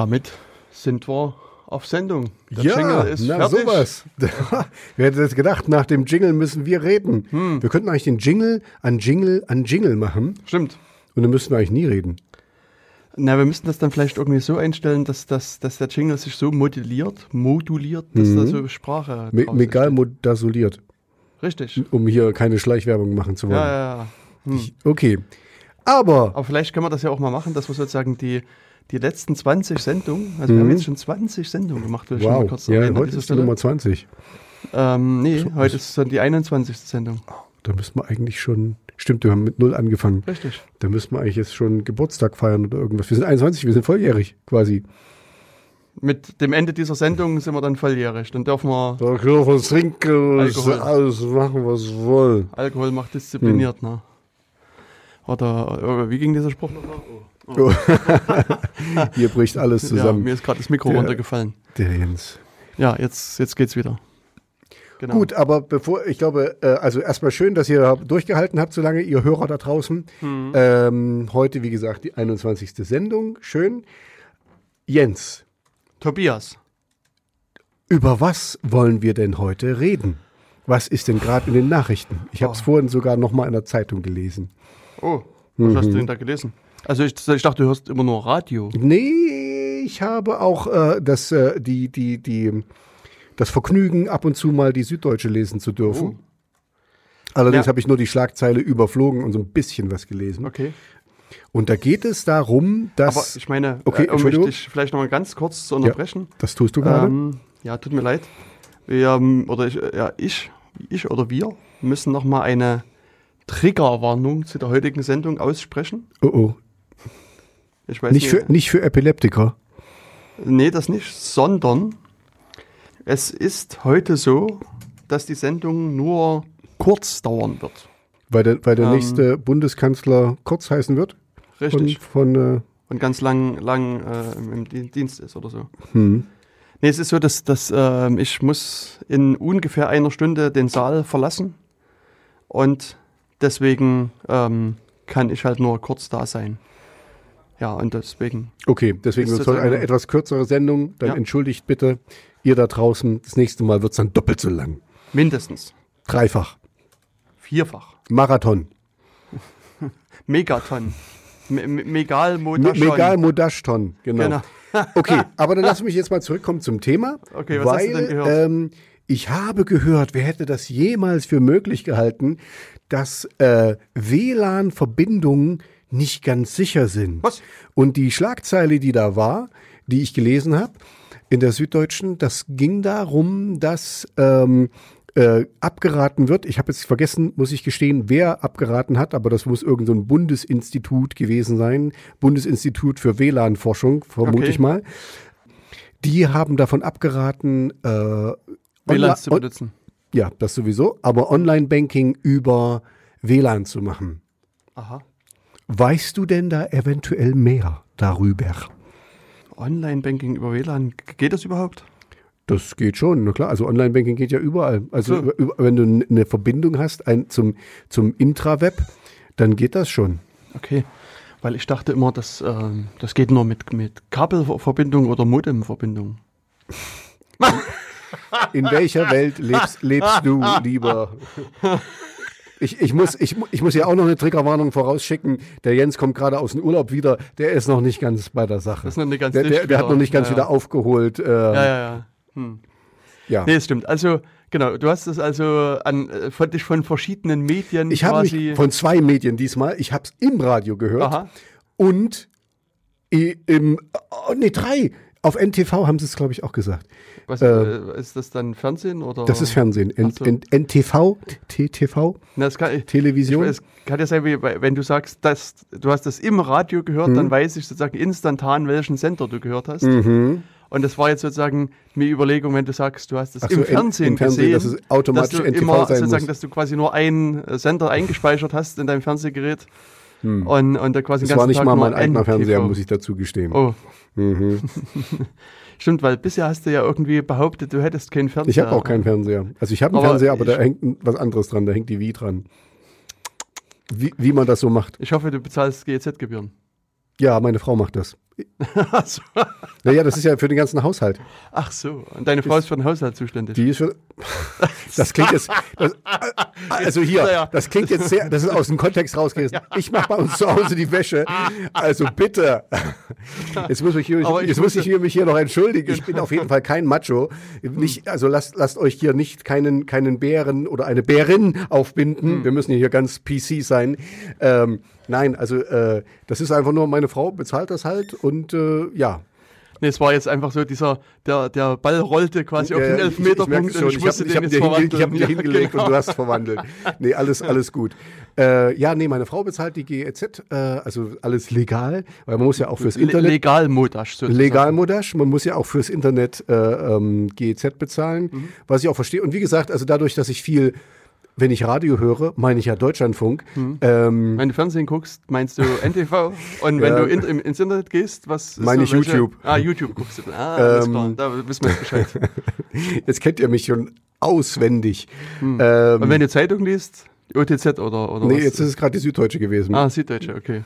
damit sind wir auf Sendung. Der ja, Jingle ist na fertig. sowas. Wer hätte das gedacht, nach dem Jingle müssen wir reden. Hm. Wir könnten eigentlich den Jingle an Jingle an Jingle machen Stimmt. und dann müssten wir eigentlich nie reden. Na, wir müssten das dann vielleicht irgendwie so einstellen, dass, dass, dass der Jingle sich so moduliert, moduliert, dass da so Sprache Me Megal modasuliert, Richtig. um hier keine Schleichwerbung machen zu wollen. Ja, ja, ja. Okay. Aber, Aber vielleicht können wir das ja auch mal machen, dass wir sozusagen die, die letzten 20 Sendungen, also wir haben jetzt schon 20 Sendungen gemacht, will ich schon mal wow, kurz ja, heute ist die. Nummer 20. Ähm, nee, heute ist dann die 21. Sendung. Da müssen wir eigentlich schon, stimmt, wir haben mit Null angefangen. Richtig. Da müssen wir eigentlich jetzt schon Geburtstag feiern oder irgendwas. Wir sind 21, wir sind volljährig quasi. Mit dem Ende dieser Sendung sind wir dann volljährig. Dann dürfen wir, Da können wir trinken, Alkohol. alles machen, was wir wollen. Alkohol macht diszipliniert, Hm. ne? Oder, äh, wie ging dieser Spruch nochmal? Oh. Hier bricht alles Ja, zusammen. mir ist gerade das Mikro Der- runtergefallen. Der Jens. Ja, jetzt, jetzt geht's wieder. Genau. Gut, aber bevor, ich glaube, äh, also erstmal schön, dass ihr durchgehalten habt, so lange, ihr Hörer da draußen. Hm. Ähm, heute, wie gesagt, die 21. Sendung. Schön. Jens, Tobias. über was wollen wir denn heute reden? Was ist denn gerade in den Nachrichten? Ich habe es Oh. vorhin sogar noch mal in der Zeitung gelesen. Oh, was hast du Mhm. denn da gelesen? Also ich, ich dachte, du hörst immer nur Radio. Nee, ich habe auch äh, das, äh, die, die, die, das Vergnügen, ab und zu mal die Süddeutsche lesen zu dürfen. Allerdings Ja. habe ich nur die Schlagzeile überflogen und so ein bisschen was gelesen. Okay. Und da geht es darum, dass. Aber ich meine, Okay, äh, um dich vielleicht noch mal ganz kurz zu unterbrechen. das tust du gerade. Ähm, ja, tut mir leid. Wir, ähm, oder ich, äh, ja, ich, ich oder wir müssen noch mal eine Triggerwarnung zu der heutigen Sendung aussprechen. oh oh. Ich weiß Nicht für, nicht für Epileptiker. Nee, das nicht, sondern es ist heute so, dass die Sendung nur kurz dauern wird. Weil der, weil der Ähm. nächste Bundeskanzler Kurz heißen wird. Von, Richtig. von äh, Und ganz lang, lang äh, im, im Di- Dienst ist oder so. hm. Nee, es ist so, dass, dass ähm, ich muss in ungefähr einer Stunde den Saal verlassen. Und deswegen ähm, kann ich halt nur kurz da sein. Ja, und deswegen. Okay, deswegen wird es heute eine etwas kürzere Sendung. Dann Ja. entschuldigt bitte ihr da draußen. Das nächste Mal wird es dann doppelt so lang. Mindestens. Dreifach. Vierfach. Marathon. Megaton. Me Me Megal Modashton, genau. Genau. Okay, aber dann lass mich jetzt mal zurückkommen zum Thema. Okay, was hast weil, du denn gehört? Ähm, ich habe gehört, wer hätte das jemals für möglich gehalten, dass äh, WLAN-Verbindungen nicht ganz sicher sind. Was? Und die Schlagzeile, die da war, die ich gelesen habe, in der Süddeutschen, das ging darum, dass ähm, äh, abgeraten wird. Ich habe jetzt vergessen, muss ich gestehen, wer abgeraten hat, aber das muss irgendein so Bundesinstitut gewesen sein. Bundesinstitut für WLAN-Forschung, vermute Okay. ich mal. Die haben davon abgeraten, äh, WLANs zu benutzen. ja, das sowieso, aber Online-Banking über WLAN zu machen. Aha. Weißt du denn da eventuell mehr darüber? Online-Banking über WLAN, geht das überhaupt? Das geht schon, na klar. Also Online-Banking geht ja überall. Also über, über, wenn du eine Verbindung hast ein, zum, zum Intraweb, dann geht das schon. Okay. Weil ich dachte immer, dass, ähm, das geht nur mit, mit Kabelverbindung oder Modemverbindung. In welcher Welt lebst, lebst du lieber? Ich, ich, muss, ich, ich muss ja auch noch eine Triggerwarnung vorausschicken. Der Jens kommt gerade aus dem Urlaub wieder. Der ist noch nicht ganz bei der Sache. Das ist noch nicht ganz der, der, der hat noch nicht ganz Ja, wieder ja. aufgeholt. Äh, Ja, ja, ja. Hm. ja. Nee, stimmt. Also, genau, du hast es also an, äh, von, verschiedenen Medien Ich habe quasi. mich von zwei Medien diesmal. Ich habe es im Radio gehört Aha. und im, oh, nee, drei. Auf NTV haben sie es, glaube ich, auch gesagt. Was, äh, ist das dann Fernsehen oder? Das ist Fernsehen. N so. NTV, TTV, Na, das kann, ich, Television. Es kann ja sein, wie, wenn du sagst, dass du hast das im Radio gehört, Mhm. dann weiß ich sozusagen instantan, welchen Sender du gehört hast. Mhm. Und das war jetzt sozusagen eine Überlegung, wenn du sagst, du hast es so, im im- Fernsehen, im Fernsehen, gesehen, dass es automatisch dass du NTV immer sein sozusagen, muss. dass du quasi nur einen äh, Sender eingespeichert hast in deinem Fernsehgerät und, und da quasi Hm. Das war nicht Tag mal mein eigener. Fernseher, muss ich dazu gestehen. Oh, Mhm. stimmt, weil bisher hast du ja irgendwie behauptet, du hättest keinen Fernseher. Ich habe auch keinen Fernseher. Also ich habe einen Aber Fernseher, aber da hängt was anderes dran. Da hängt die Wii dran. Wie, wie man das so macht. Ich hoffe, du bezahlst GEZ-Gebühren. Ja, meine Frau macht das. So. Naja, das ist ja für den ganzen Haushalt. Ach so. Und deine Frau ist für den Haushalt zuständig. Die ist für, das klingt jetzt, das, also hier, das klingt jetzt sehr, das ist aus dem Kontext rausgerissen. Ich mache bei uns zu Hause die Wäsche. Also bitte. Jetzt muss ich, hier, ich jetzt muss muss- ich hier mich hier noch entschuldigen. Ich bin auf jeden Fall kein Macho. Nicht, also lasst, lasst euch hier nicht keinen, keinen Bären oder eine Bärin aufbinden. Wir müssen hier ganz PC sein. Ähm, nein, also äh, das ist einfach nur, meine Frau bezahlt das halt und äh, ja. Nee, es war jetzt einfach so, dieser, der, der Ball rollte quasi auf Äh, den ich- Elfmeterpunkt ich, merke und ich musste ich habe den hab jetzt hinge ich hab dir Ja, hingelegt genau. und du hast verwandelt. Nee, alles, alles gut. Äh, ja, nee, meine Frau bezahlt die GEZ, äh, also alles legal, weil man muss ja auch fürs Internet. Legalmodasch sozusagen. Legalmodasch, man muss ja auch fürs Internet äh, ähm, GEZ bezahlen, Mhm. was ich auch verstehe. Und wie gesagt, also dadurch, dass ich viel, wenn ich Radio höre, meine ich ja Deutschlandfunk, Mhm. ähm, Wenn du Fernsehen guckst, meinst du NTV? Und wenn Ja. du in, im, ins Internet gehst, was ist Meine ich welche- YouTube. Ah, YouTube guckst du. Ah, alles Ähm, klar, da wissen wir jetzt Bescheid. jetzt kennt ihr mich schon auswendig. Und Ähm, wenn du Zeitung liest, OTZ oder, oder nee, was? jetzt ist es gerade die Süddeutsche gewesen. ah, Süddeutsche, okay.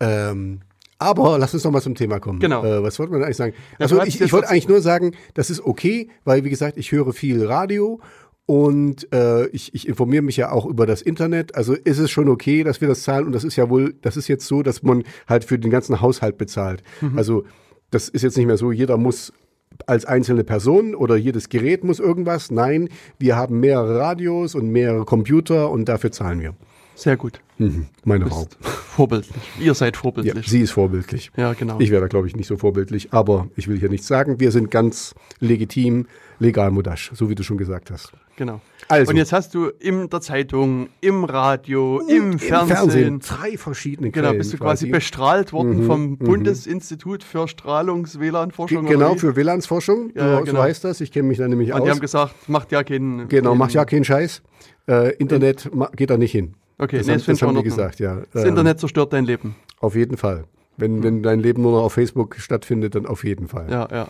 Ähm, aber lass uns noch mal zum Thema kommen. Genau. Äh, was wollte man eigentlich sagen? Ja, Also hast ich, ich wollte eigentlich nur sagen, das ist okay, weil wie gesagt, ich höre viel Radio und äh, ich, ich informiere mich ja auch über das Internet. Also ist es schon okay, dass wir das zahlen und das ist ja wohl, das ist jetzt so, dass man halt für den ganzen Haushalt bezahlt. Mhm. Also das ist jetzt nicht mehr so, jeder muss als einzelne Person oder jedes Gerät muss irgendwas. Nein, wir haben mehrere Radios und mehrere Computer und dafür zahlen wir. Sehr gut. Mhm. Meine Frau. Vorbildlich. Ihr seid Ja, vorbildlich. sie ist vorbildlich. Ja, genau. Ich wäre da, glaube ich, nicht so vorbildlich, aber ich will hier nichts sagen. Wir sind ganz legitim, legal Modasch, so wie du schon gesagt hast. genau. Also. Und jetzt hast du in der Zeitung, im Radio, im, Fernsehen, drei verschiedene genau, Quellen bist du quasi bestrahlt worden vom Bundesinstitut für Strahlungs-WLAN-Forschung. Ge- Genau, für WLANsforschung. Ja, ja, du genau. weißt das, ich kenne mich da nämlich Und aus. die haben gesagt, macht ja keinen. genau, keinen, macht ja keinen Scheiß. Äh, Internet geht da nicht hin. Okay, das nee, haben, das haben die gesagt, ja. Das Ähm, Internet zerstört dein Leben. Auf jeden Fall. Wenn, wenn dein Leben nur noch auf Facebook stattfindet, dann auf jeden Fall. Ja, ja.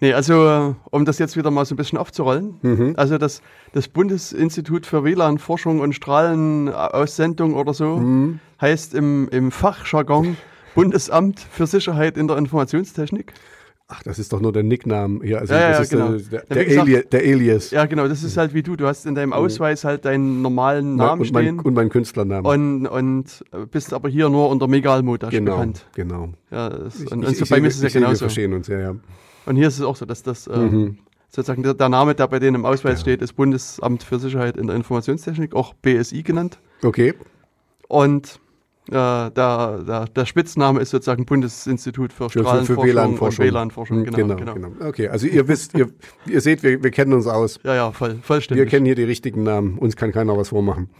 Nee, also äh, um das jetzt wieder mal so ein bisschen aufzurollen. Mhm. Also das, das Bundesinstitut für WLAN-Forschung und Strahlenaussendung oder so Mhm. heißt im, im Fachjargon Bundesamt für Sicherheit in der Informationstechnik. Ach, das ist doch nur der Nickname hier. Also Ja, ja, das ja, ist genau. äh, der, Ja, der, wie gesagt- Ali der Alias. Ja, genau, das ist halt wie du. Du hast in deinem Ausweis halt deinen normalen Namen und, mein, stehen und mein Künstlernamen. und, und bist aber hier nur unter Megalmodash genau, bekannt. genau. Ja, das, Ich- und, ich- und so ich bei mir ist es ja sehe, Wir genauso. verstehen uns, ja, ja. Und hier ist es auch so, dass das äh, Mhm. sozusagen der, der Name, der bei denen im Ausweis steht, ist Bundesamt für Sicherheit in der Informationstechnik, auch BSI genannt. Okay, Und äh, der, der, der Spitzname ist sozusagen Bundesinstitut für Strahlenforschung für WLAN-Forschung. WLAN-Forschung. Mhm, Genau, genau, genau, genau. Okay, also ihr wisst, ihr, ihr seht, wir, wir kennen uns aus. Ja, ja, voll, Wir vollständig. kennen hier die richtigen Namen. Uns kann keiner was vormachen.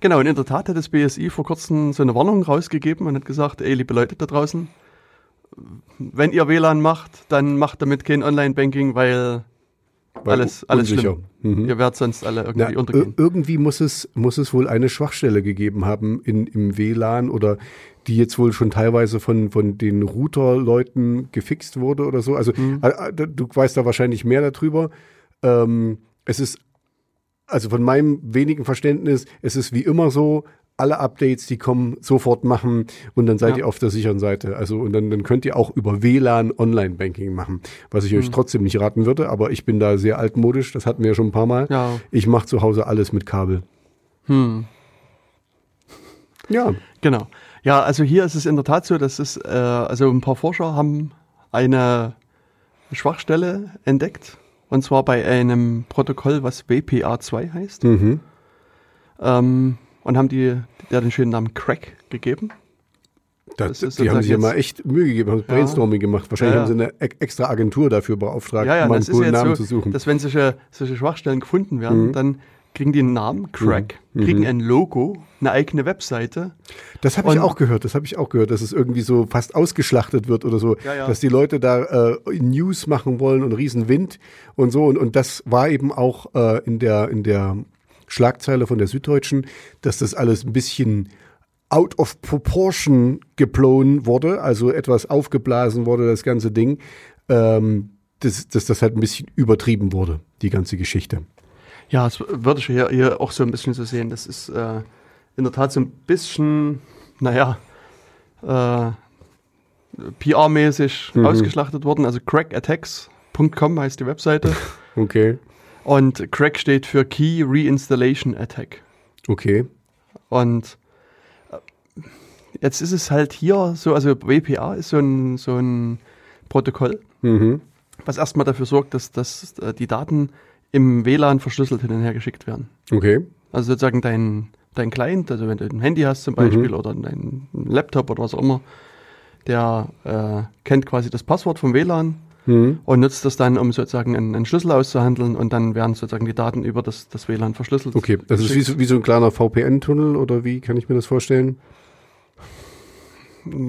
genau, und in der Tat hat das BSI vor kurzem so eine Warnung rausgegeben und hat gesagt, ey, liebe Leute da draußen, wenn ihr WLAN macht, dann macht damit kein Online-Banking, Weil alles, alles unsicher. schlimm. Mhm. Ihr werdet sonst alle irgendwie Na, untergehen. irgendwie muss es, muss es wohl eine Schwachstelle gegeben haben in, im WLAN oder die jetzt wohl schon teilweise von, von den Router-Leuten gefixt wurde oder so. Also Mhm. du weißt da wahrscheinlich mehr darüber. Ähm, es ist, also von meinem wenigen Verständnis, es ist wie immer so, alle Updates, die kommen, sofort machen und dann seid Ja. ihr auf der sicheren Seite. Also und dann, dann könnt ihr auch über WLAN Online-Banking machen, was ich Mhm. euch trotzdem nicht raten würde, aber ich bin da sehr altmodisch, das hatten wir ja schon ein paar Mal. Ja. Ich mache zu Hause alles mit Kabel. Hm. Ja, Genau. Ja, also hier ist es in der Tat so, dass es, äh, also ein paar Forscher haben eine Schwachstelle entdeckt. Und zwar bei einem Protokoll, was WPA2 heißt. mhm. Ähm, und haben die, der den schönen Namen Crack gegeben. das, Das die haben sich ja mal echt Mühe gegeben, haben Brainstorming gemacht. Wahrscheinlich Ja, haben sie eine e- extra Agentur dafür beauftragt, Ja, ja, um einen coolen Namen so, zu suchen. dass wenn solche, solche Schwachstellen gefunden werden, Mhm. dann kriegen die einen Namen, Crack, Mhm. kriegen Mhm. ein Logo, eine eigene Webseite. Das habe ich auch gehört, das habe ich auch gehört, dass es irgendwie so fast ausgeschlachtet wird oder so, Ja, ja. dass die Leute da äh, News machen wollen und Riesenwind und so und, und das war eben auch äh, in der in der Schlagzeile von der Süddeutschen, dass das alles ein bisschen out of proportion geblown wurde, also etwas aufgeblasen wurde, das ganze Ding, ähm, dass, dass das halt ein bisschen übertrieben wurde, die ganze Geschichte. Ja, das würde ich hier, hier auch so ein bisschen so sehen. Das ist äh, in der Tat so ein bisschen, naja, äh, PR-mäßig ausgeschlachtet worden. Also crackattacks.com heißt die Webseite. Okay. Und Crack steht für Key Reinstallation Attack. Okay. Und äh, jetzt ist es halt hier so, also WPA ist so ein, so ein Protokoll, Mhm. was erstmal dafür sorgt, dass, dass äh, die Daten im WLAN verschlüsselt hin und her geschickt werden. Okay. Also sozusagen dein, dein Client, also wenn du ein Handy hast zum Beispiel oder dein Laptop oder was auch immer, der äh, kennt quasi das Passwort vom WLAN Mhm. und nutzt das dann, um sozusagen einen, einen Schlüssel auszuhandeln und dann werden sozusagen die Daten über das, das WLAN verschlüsselt. Okay. Das ist wie so, wie so ein kleiner VPN-Tunnel oder wie kann ich mir das vorstellen?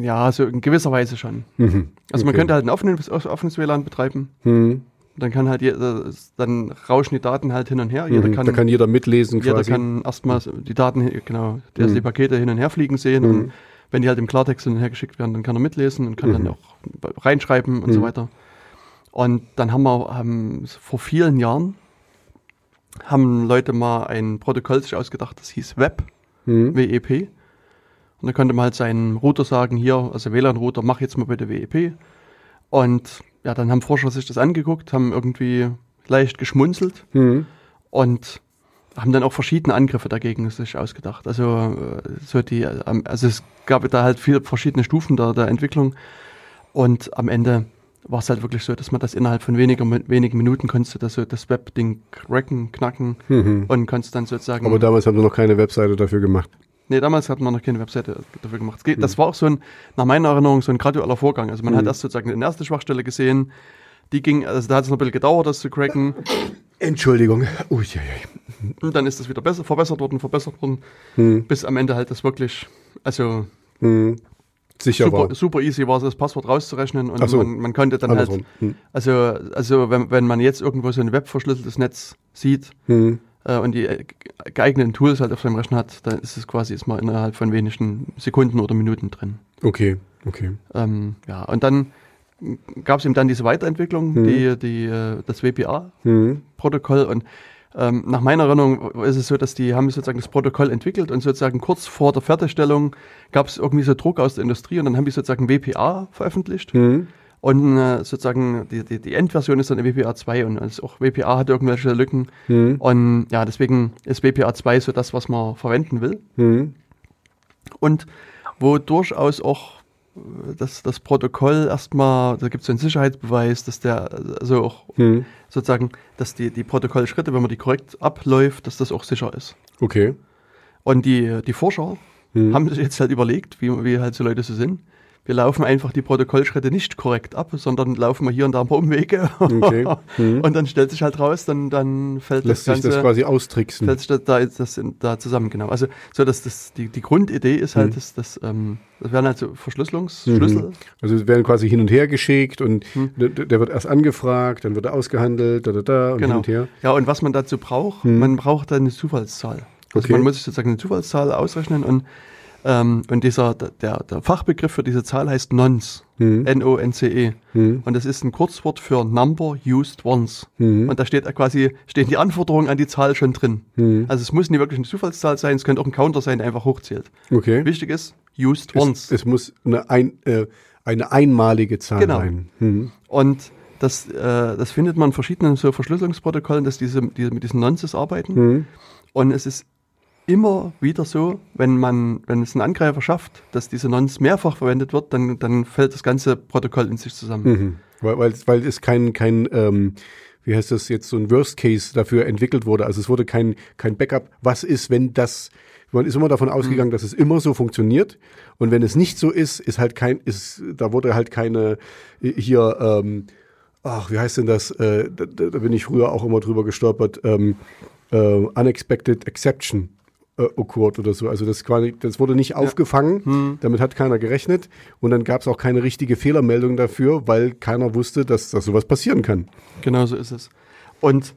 Ja, so in gewisser Weise schon. Mhm. Also man könnte halt ein offenes, offenes WLAN betreiben. Mhm. Dann kann halt jeder, dann rauschen die Daten halt hin und her. Jeder Mhm. kann, da kann jeder mitlesen jeder quasi. kann erstmal die Daten, genau, die, also Mhm. die Pakete hin und her fliegen sehen. Mhm. Und wenn die halt im Klartext hin und her geschickt werden, dann kann er mitlesen und kann dann Mhm. auch reinschreiben und so Mhm. weiter. Und dann haben wir haben vor vielen Jahren haben Leute mal ein Protokoll sich ausgedacht, das hieß Web, Mhm. WEP. Und da konnte man halt seinen Router sagen, hier, also WLAN-Router, mach jetzt mal bitte WEP. Und ja, dann haben Forscher sich das angeguckt, haben irgendwie leicht geschmunzelt Mhm. und haben dann auch verschiedene Angriffe dagegen sich ausgedacht. Also, äh, so die, ähm, also es gab da halt viele verschiedene Stufen der, der Entwicklung und am Ende war es halt wirklich so, dass man das innerhalb von weniger, wenigen Minuten konntest, das, so das Web-Ding cracken, knacken Mhm. und konntest dann sozusagen. Aber damals haben wir noch keine Webseite dafür gemacht. Nee, damals hat man noch keine Webseite dafür gemacht. Das war auch so ein, nach meiner Erinnerung, so ein gradueller Vorgang. Also man hat Mhm. erst sozusagen eine erste Schwachstelle gesehen, die ging, also da hat es noch ein bisschen gedauert, das zu cracken. Entschuldigung. Ui, ui, Und dann ist das wieder besser, verbessert worden, verbessert worden, ui. Mhm. bis am Ende halt das wirklich, also Mhm. Sicher super, war. super easy war, das Passwort rauszurechnen und so. man, man konnte dann halt, Andersrum. Mhm. also, also wenn, wenn man jetzt irgendwo so ein webverschlüsseltes Netz sieht Mhm. äh, und die äh, geeigneten Tools halt auf seinem Rechner hat, dann ist es quasi ist man innerhalb von wenigen Sekunden oder Minuten drin. Okay, okay. Ähm, ja, und dann gab es eben dann diese Weiterentwicklung, Mhm. die, die, äh, das WPA-Protokoll. Mhm. Und ähm, nach meiner Erinnerung ist es so, dass die haben sozusagen das Protokoll entwickelt und sozusagen kurz vor der Fertigstellung gab es irgendwie so Druck aus der Industrie und dann haben die sozusagen WPA veröffentlicht. Mhm. Und äh, sozusagen die, die, die Endversion ist dann WPA 2 und also auch WPA hat irgendwelche Lücken. Mhm. Und ja, deswegen ist WPA 2 so das, was man verwenden will Mhm. und wo durchaus auch das, das Protokoll erstmal, da gibt es so einen Sicherheitsbeweis, dass der, also auch Mhm. sozusagen, dass die, die Protokollschritte, wenn man die korrekt abläuft, dass das auch sicher ist. Okay. Und die, die Forscher Mhm. haben sich jetzt halt überlegt, wie, wie halt so Leute so sind. Wir laufen einfach die Protokollschritte nicht korrekt ab, sondern laufen wir hier und da ein paar Umwege. Okay. Mhm. und dann stellt sich halt raus, dann, dann fällt Lässt das sich Ganze das quasi austricksen. fällt sich da, da, das in, da zusammen, genau. Also so dass das, die, die Grundidee ist halt, Mhm. dass das, ähm, das wären halt so Verschlüsselungsschlüssel. Also es werden quasi hin und her geschickt und Hm. der, der wird erst angefragt, dann wird er ausgehandelt, da, da, da und hin Genau. und her. Ja, und was man dazu braucht, Mhm. man braucht dann eine Zufallszahl. Also Okay. man muss sich sozusagen eine Zufallszahl ausrechnen und, ähm, und dieser, der, der Fachbegriff für diese Zahl heißt Nonce, Mhm. N-O-N-C-E. Mhm. Und das ist ein Kurzwort für Number Used Once. Mhm. Und da steht quasi, stehen die Anforderungen an die Zahl schon drin. Mhm. Also es muss nicht wirklich eine Zufallszahl sein, es könnte auch ein Counter sein, der einfach hochzählt. Okay. Wichtig ist, Used Once. Es, muss eine, ein, äh, eine einmalige Zahl Genau. sein. Mhm. Und das, äh, das findet man in verschiedenen so Verschlüsselungsprotokollen, dass diese, diese mit diesen Nonces arbeiten. Mhm. Und es ist immer wieder so, wenn man, wenn es ein Angreifer schafft, dass diese Nonce mehrfach verwendet wird, dann, dann fällt das ganze Protokoll in sich zusammen. Mhm. Weil, weil, weil es kein, kein ähm, wie heißt das jetzt, so ein Worst Case dafür entwickelt wurde. Also es wurde kein, kein Backup. Was ist, wenn das, man ist immer davon ausgegangen, dass es immer so funktioniert. Und wenn es nicht so ist, ist halt kein, ist, da wurde halt keine, hier, ähm, ach, wie heißt denn das? Äh, da, da da bin ich früher auch immer drüber gestolpert. Ähm, äh, unexpected Exception äh, occurred oder so. Also das, quasi, das wurde nicht aufgefangen, Hm. damit hat keiner gerechnet und dann gab es auch keine richtige Fehlermeldung dafür, weil keiner wusste, dass, dass sowas passieren kann. Genau so ist es. Und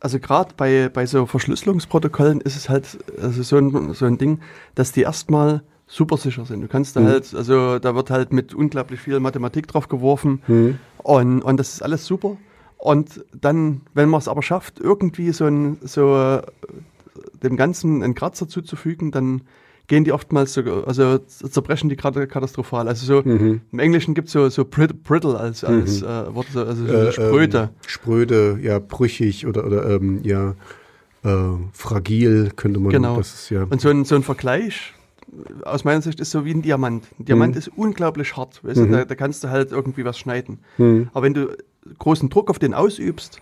also gerade bei, bei so Verschlüsselungsprotokollen ist es halt also so, ein, so ein Ding, dass die erstmal super sicher sind. Du kannst da Mhm. halt, also da wird halt mit unglaublich viel Mathematik drauf geworfen Mhm. und, und das ist alles super. Und dann, wenn man es aber schafft, irgendwie so, ein, so äh, dem Ganzen einen Kratzer zuzufügen, dann gehen die oftmals so, also zerbrechen die gerade katastrophal. Also so Mhm. im Englischen gibt es so, so brit- brittle als, als äh, Wort, so- also so Äh, spröde. Ähm, spröde, ja, brüchig oder, oder ähm, ja, äh, fragil könnte man. Genau. Das ist ja. Und so ein, so ein Vergleich äh, aus meiner Sicht ist so wie ein Diamant. Ein Diamant ist unglaublich hart. Weißt du, da, da kannst du halt irgendwie was schneiden. Mhm. Aber wenn du großen Druck auf den ausübst,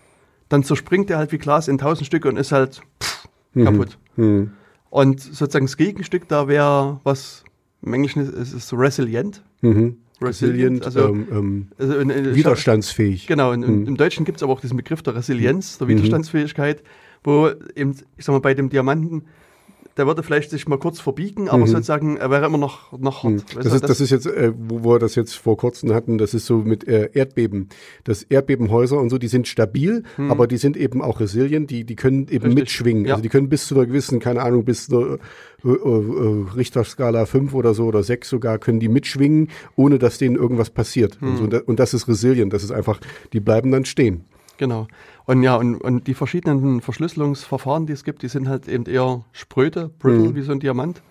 dann zerspringt der halt wie Glas in tausend Stücke und ist halt pff, kaputt. Mhm. Und sozusagen das Gegenstück da wäre, was im Englischen ist, ist, ist resilient. Mhm. Resilient, Resilient, also- ähm, ähm, Also in, in, widerstandsfähig. Genau, in, Mhm. im Deutschen gibt es aber auch diesen Begriff der Resilienz, der Widerstandsfähigkeit, wo eben, ich sag mal, bei dem Diamanten, der würde vielleicht sich mal kurz verbiegen, aber sozusagen, er wäre immer noch, noch hart. Mhm. Das du, ist, das ist jetzt, äh, wo wir das jetzt vor kurzem hatten, das ist so mit äh, Erdbeben. Das Erdbebenhäuser und so, die sind stabil, aber die sind eben auch resilient, die, die können eben. Richtig, mitschwingen. ja. Also die können bis zu einer gewissen, keine Ahnung, bis zu einer äh, äh, Richterskala 5 oder so oder 6 sogar, können die mitschwingen, ohne dass denen irgendwas passiert. Und, so. und, da- und das ist resilient, das ist einfach, die bleiben dann stehen. Genau. Und ja, und, und die verschiedenen Verschlüsselungsverfahren, die es gibt, die sind halt eben eher spröde, brittle, Mhm. wie so ein Diamant.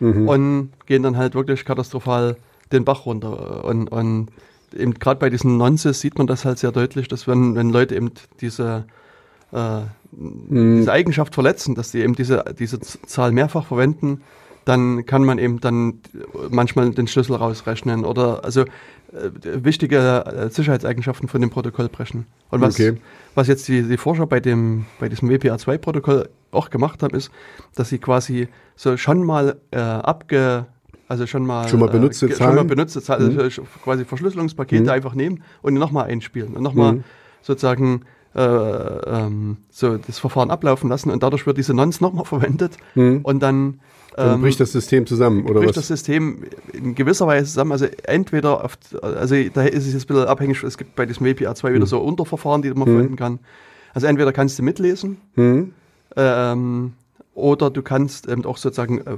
Und gehen dann halt wirklich katastrophal den Bach runter. Und, und eben gerade bei diesen Nonces sieht man das halt sehr deutlich, dass wenn, wenn Leute eben diese, äh, Mhm. diese Eigenschaft verletzen, dass die eben diese, diese Zahl mehrfach verwenden, dann kann man eben dann manchmal den Schlüssel rausrechnen oder also äh, wichtige äh, Sicherheitseigenschaften von dem Protokoll brechen. Und was, Okay. was jetzt die, die Forscher bei, dem, bei diesem WPA2-Protokoll auch gemacht haben, ist, dass sie quasi so schon mal äh, abge also schon mal, Schon mal benutzte äh, ge- schon mal Zahlen? benutzte Zahlen, also quasi Verschlüsselungspakete einfach nehmen und nochmal einspielen und nochmal sozusagen äh, ähm, so das Verfahren ablaufen lassen und dadurch wird diese Nonce nochmal verwendet und dann Dann ähm, bricht das System zusammen, oder bricht was? das System in gewisser Weise zusammen. Also entweder, auf, also da ist es jetzt ein bisschen abhängig, es gibt bei diesem WPA2 Hm. wieder so Unterverfahren, die man verwenden kann. Also entweder kannst du mitlesen Hm? ähm, oder du kannst eben auch sozusagen äh,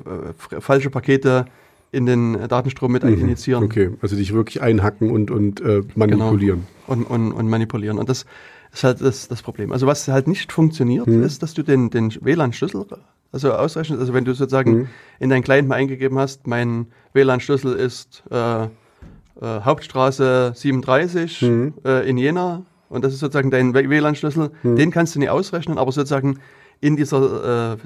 äh, falsche Pakete in den Datenstrom mit Mhm. Okay, also dich wirklich einhacken und, und äh, manipulieren. und, und, und manipulieren. Und das ist halt das, das Problem. Also was halt nicht funktioniert, Mhm. ist, dass du den, den WLAN-Schlüssel also ausrechnest. Also wenn du sozusagen Mhm. in dein Client mal eingegeben hast, mein WLAN-Schlüssel ist äh, äh, Hauptstraße 37 Mhm. äh, in Jena und das ist sozusagen dein WLAN-Schlüssel, Mhm. den kannst du nicht ausrechnen, aber sozusagen in dieser äh,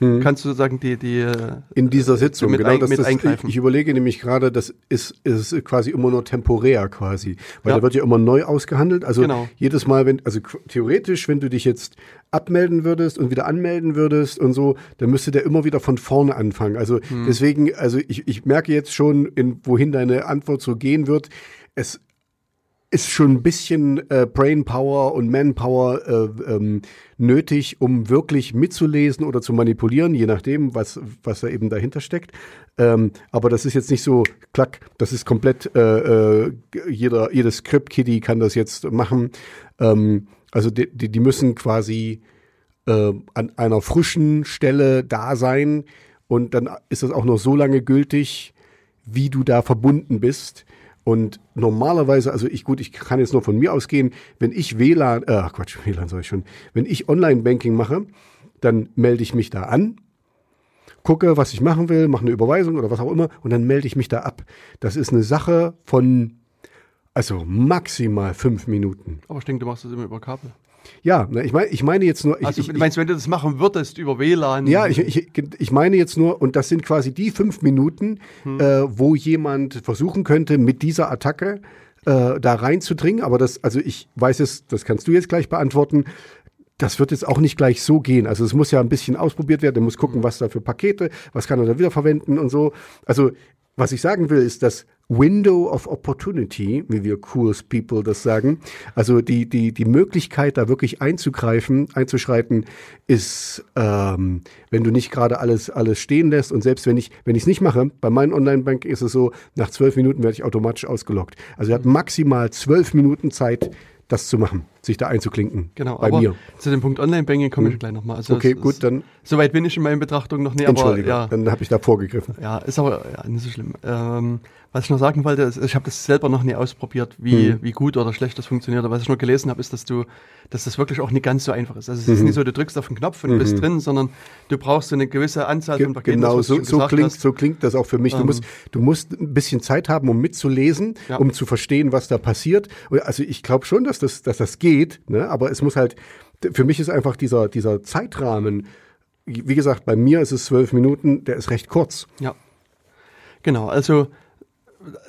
Sitzung kannst du sozusagen die, die äh, In dieser Sitzung, mit genau. ein- das, mit das, ich, eingreifen. ich überlege nämlich gerade, das ist, ist quasi immer nur temporär quasi. Weil Ja. da wird ja immer neu ausgehandelt. Also Genau. jedes Mal, wenn, also theoretisch, wenn du dich jetzt abmelden würdest und wieder anmelden würdest und so, dann müsste der immer wieder von vorne anfangen. Also Hm. deswegen, also ich, ich merke jetzt schon, in, wohin deine Antwort so gehen wird. Es ist schon ein bisschen äh, Brainpower und Manpower äh, ähm, nötig, um wirklich mitzulesen oder zu manipulieren, je nachdem, was, was da eben dahinter steckt. Ähm, aber das ist jetzt nicht so, klack, das ist komplett, äh, äh, jeder, jedes Script-Kiddie kann das jetzt machen. Ähm, also die, die, die müssen quasi äh, an einer frischen Stelle da sein und dann ist das auch noch so lange gültig, wie du da verbunden bist. Und normalerweise, also ich gut, ich kann jetzt nur von mir ausgehen, wenn ich WLAN, äh, Quatsch, WLAN soll ich schon, wenn ich Online-Banking mache, dann melde ich mich da an, gucke, was ich machen will, mache eine Überweisung oder was auch immer und dann melde ich mich da ab. Das ist eine Sache von, also maximal fünf Minuten. aber ich denke, du machst das immer über Kabel. Ja, na, ich meine, ich meine jetzt nur, ich, Also ich, meinst, wenn du das machen würdest über WLAN. Ja, ich, ich, ich meine jetzt nur, und das sind quasi die fünf Minuten, äh, wo jemand versuchen könnte, mit dieser Attacke äh, da reinzudringen. Aber das, also ich weiß es, das kannst du jetzt gleich beantworten. Das wird jetzt auch nicht gleich so gehen. Also es muss ja ein bisschen ausprobiert werden. Er muss gucken, was da für Pakete, was kann er da wiederverwenden und so. Also was ich sagen will, ist, dass Window of Opportunity, wie wir Cool's People das sagen, also die, die, die Möglichkeit, da wirklich einzugreifen, einzuschreiten, ist, ähm, wenn du nicht gerade alles, alles stehen lässt und selbst wenn ich, wenn ich es nicht mache, bei meinen Online-Bank ist es so, nach zwölf Minuten werde ich automatisch ausgeloggt. Also er hat maximal zwölf Minuten Zeit, das zu machen. Sich da einzuklinken. Genau, bei aber mir. zu dem Punkt Online-Banking komme ich gleich nochmal. Also Okay, es- gut, dann Soweit bin ich in meinen Betrachtungen noch nie, aber entschuldige, ja, dann habe ich da vorgegriffen. ja, ist aber ja, nicht so schlimm. Ähm, was ich noch sagen wollte, ist, ich habe das selber noch nie ausprobiert, wie, Mhm. wie gut oder schlecht das funktioniert. Aber was ich nur gelesen habe, ist, dass du, dass das wirklich auch nicht ganz so einfach ist. Also es Mhm. ist nicht so, du drückst auf den Knopf und bist drin, sondern du brauchst so eine gewisse Anzahl Ge von Paketen. genau, das, so, so, klingt, hast. so klingt das auch für mich. Du, Ähm. musst, du musst ein bisschen Zeit haben, um mitzulesen, Ja. um zu verstehen, was da passiert. Also ich glaube schon, dass das, dass das geht, ne? aber es muss halt, für mich ist einfach dieser, dieser Zeitrahmen, wie gesagt, bei mir ist es zwölf Minuten, der ist recht kurz. Ja. Genau, also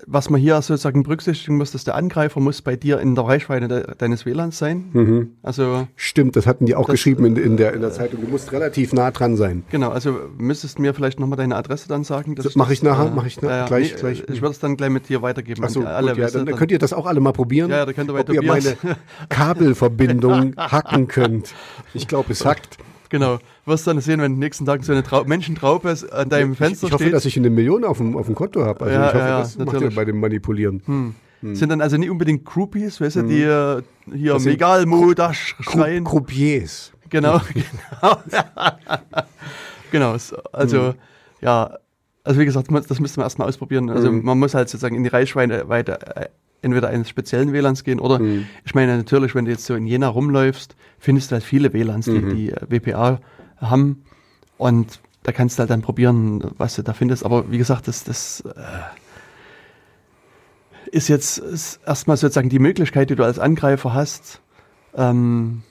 was man hier sozusagen berücksichtigen muss, dass der Angreifer muss bei dir in der Reichweite de deines WLANs sein. Mhm. Also Stimmt, das hatten die auch Das, geschrieben in, in, der, in der Zeitung. Du musst relativ nah dran sein. genau, also müsstest du mir vielleicht nochmal deine Adresse dann sagen. Das mach ich nachher, mach ich nach- gleich- gleich. Ich würde es dann gleich mit dir weitergeben. Achso, an die- alle, gut, ja, dann, dann könnt ihr das auch alle mal probieren. Ja, da könnt ihr ob ihr meine Kabelverbindung hacken könnt. Ich glaube, es hackt. Genau. Wirst dann sehen, wenn nächsten Tag so eine Trau Menschentraube an deinem Fenster ich hoffe, steht. dass ich eine Million auf dem, auf dem Konto habe. Also Ja, ich hoffe, ja, das macht ihr natürlich. bei dem Manipulieren. Hm. Sind dann also nicht unbedingt Groupies, weißt du, die äh, hier Das Megalmo da schreien. Croupiers. Genau, genau. genau, so, also Hm. ja, also wie gesagt, das müsste man erstmal ausprobieren. Also Mhm. man muss halt sozusagen in die Reichweite Weite, äh, entweder eines speziellen WLANs gehen oder Mhm. ich meine natürlich, wenn du jetzt so in Jena rumläufst, findest du halt viele WLANs, die, Mhm. die äh, WPA haben und da kannst du halt dann probieren, was du da findest. Aber wie gesagt, das, das äh, ist jetzt erstmal sozusagen die Möglichkeit, die du als Angreifer hast, ähm,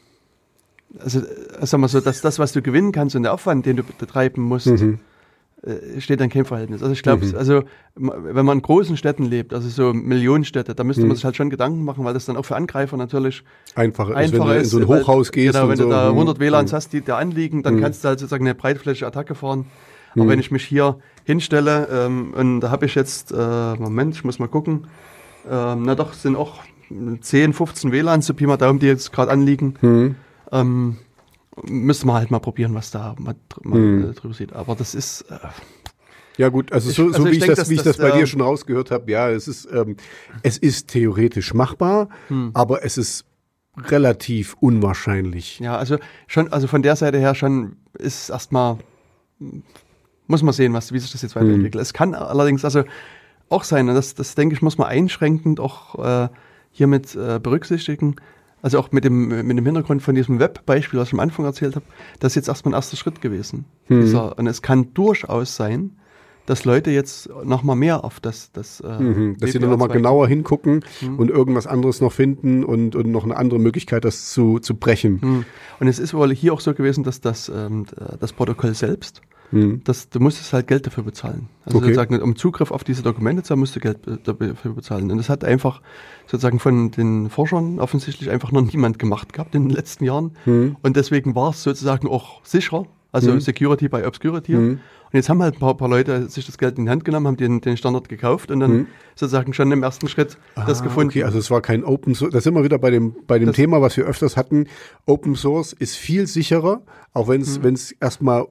also äh, sag mal so, dass das, was du gewinnen kannst und der Aufwand, den du betreiben musst, Mhm. Äh, steht in keinem Verhältnis. Also ich glaube, Mhm. also wenn man in großen Städten lebt, also so Millionenstädte, da müsste Mhm. man sich halt schon Gedanken machen, weil das dann auch für Angreifer natürlich Einfacher, ist, wenn einfacher du in ist. so ein weil- Hochhaus gehst. Genau, wenn so. du da Mhm. 100 WLANs hast, die da anliegen, dann Mhm. kannst du halt sozusagen eine breitflächige Attacke fahren. Aber Mhm. wenn ich mich hier hinstelle ähm, und da habe ich jetzt, äh, Moment, ich muss mal gucken, ähm, na doch, sind auch 10, 15 WLANs, so Pi mal Daumen, die jetzt gerade anliegen. Mhm. Ähm, müsste man halt mal probieren, was da mal, mal Mhm. drüber sieht. Aber das ist, äh, Ja gut, also Ich- so, also so ich wie ich denk, das, wie ich das, das bei dir schon rausgehört habe, ja, es ist, ähm, es ist theoretisch machbar, Hm. aber es ist relativ unwahrscheinlich. ja, also schon, also von der Seite her schon ist erstmal, muss man sehen, was, wie sich das jetzt weiterentwickelt. Es kann allerdings also auch sein, und das, das denke ich, muss man einschränkend auch äh, hiermit äh, berücksichtigen. Also auch mit dem, mit dem Hintergrund von diesem Webbeispiel, was ich am Anfang erzählt habe, das ist jetzt erstmal ein erster Schritt gewesen. Hm. Dieser, und es kann durchaus sein, dass Leute jetzt noch mal mehr auf das, das äh, Mhm. Dass sie dann WPA2 nochmal genauer hingucken Mhm. und irgendwas anderes noch finden und, und noch eine andere Möglichkeit, das zu, zu brechen. Hm. Und es ist wohl hier auch so gewesen, dass das, ähm, das Protokoll selbst, Mhm. das, du musstest halt Geld dafür bezahlen. Also Okay. sozusagen, um Zugriff auf diese Dokumente zu haben, musst du Geld be- dafür bezahlen. Und das hat einfach sozusagen von den Forschern offensichtlich einfach noch niemand gemacht gehabt in den letzten Jahren. Mhm. Und deswegen war es sozusagen auch sicherer. Also Mhm. Security by Obscurity. Mhm. Und jetzt haben halt ein paar, paar Leute sich das Geld in die Hand genommen, haben den, den Standard gekauft und dann Mhm. sozusagen schon im ersten Schritt das Ah, gefunden. Okay, also es war kein Open Source. Da sind wir wieder bei dem, bei dem Das- Thema, was wir öfters hatten. Open Source ist viel sicherer, auch wenn Mhm. es wenn es erstmal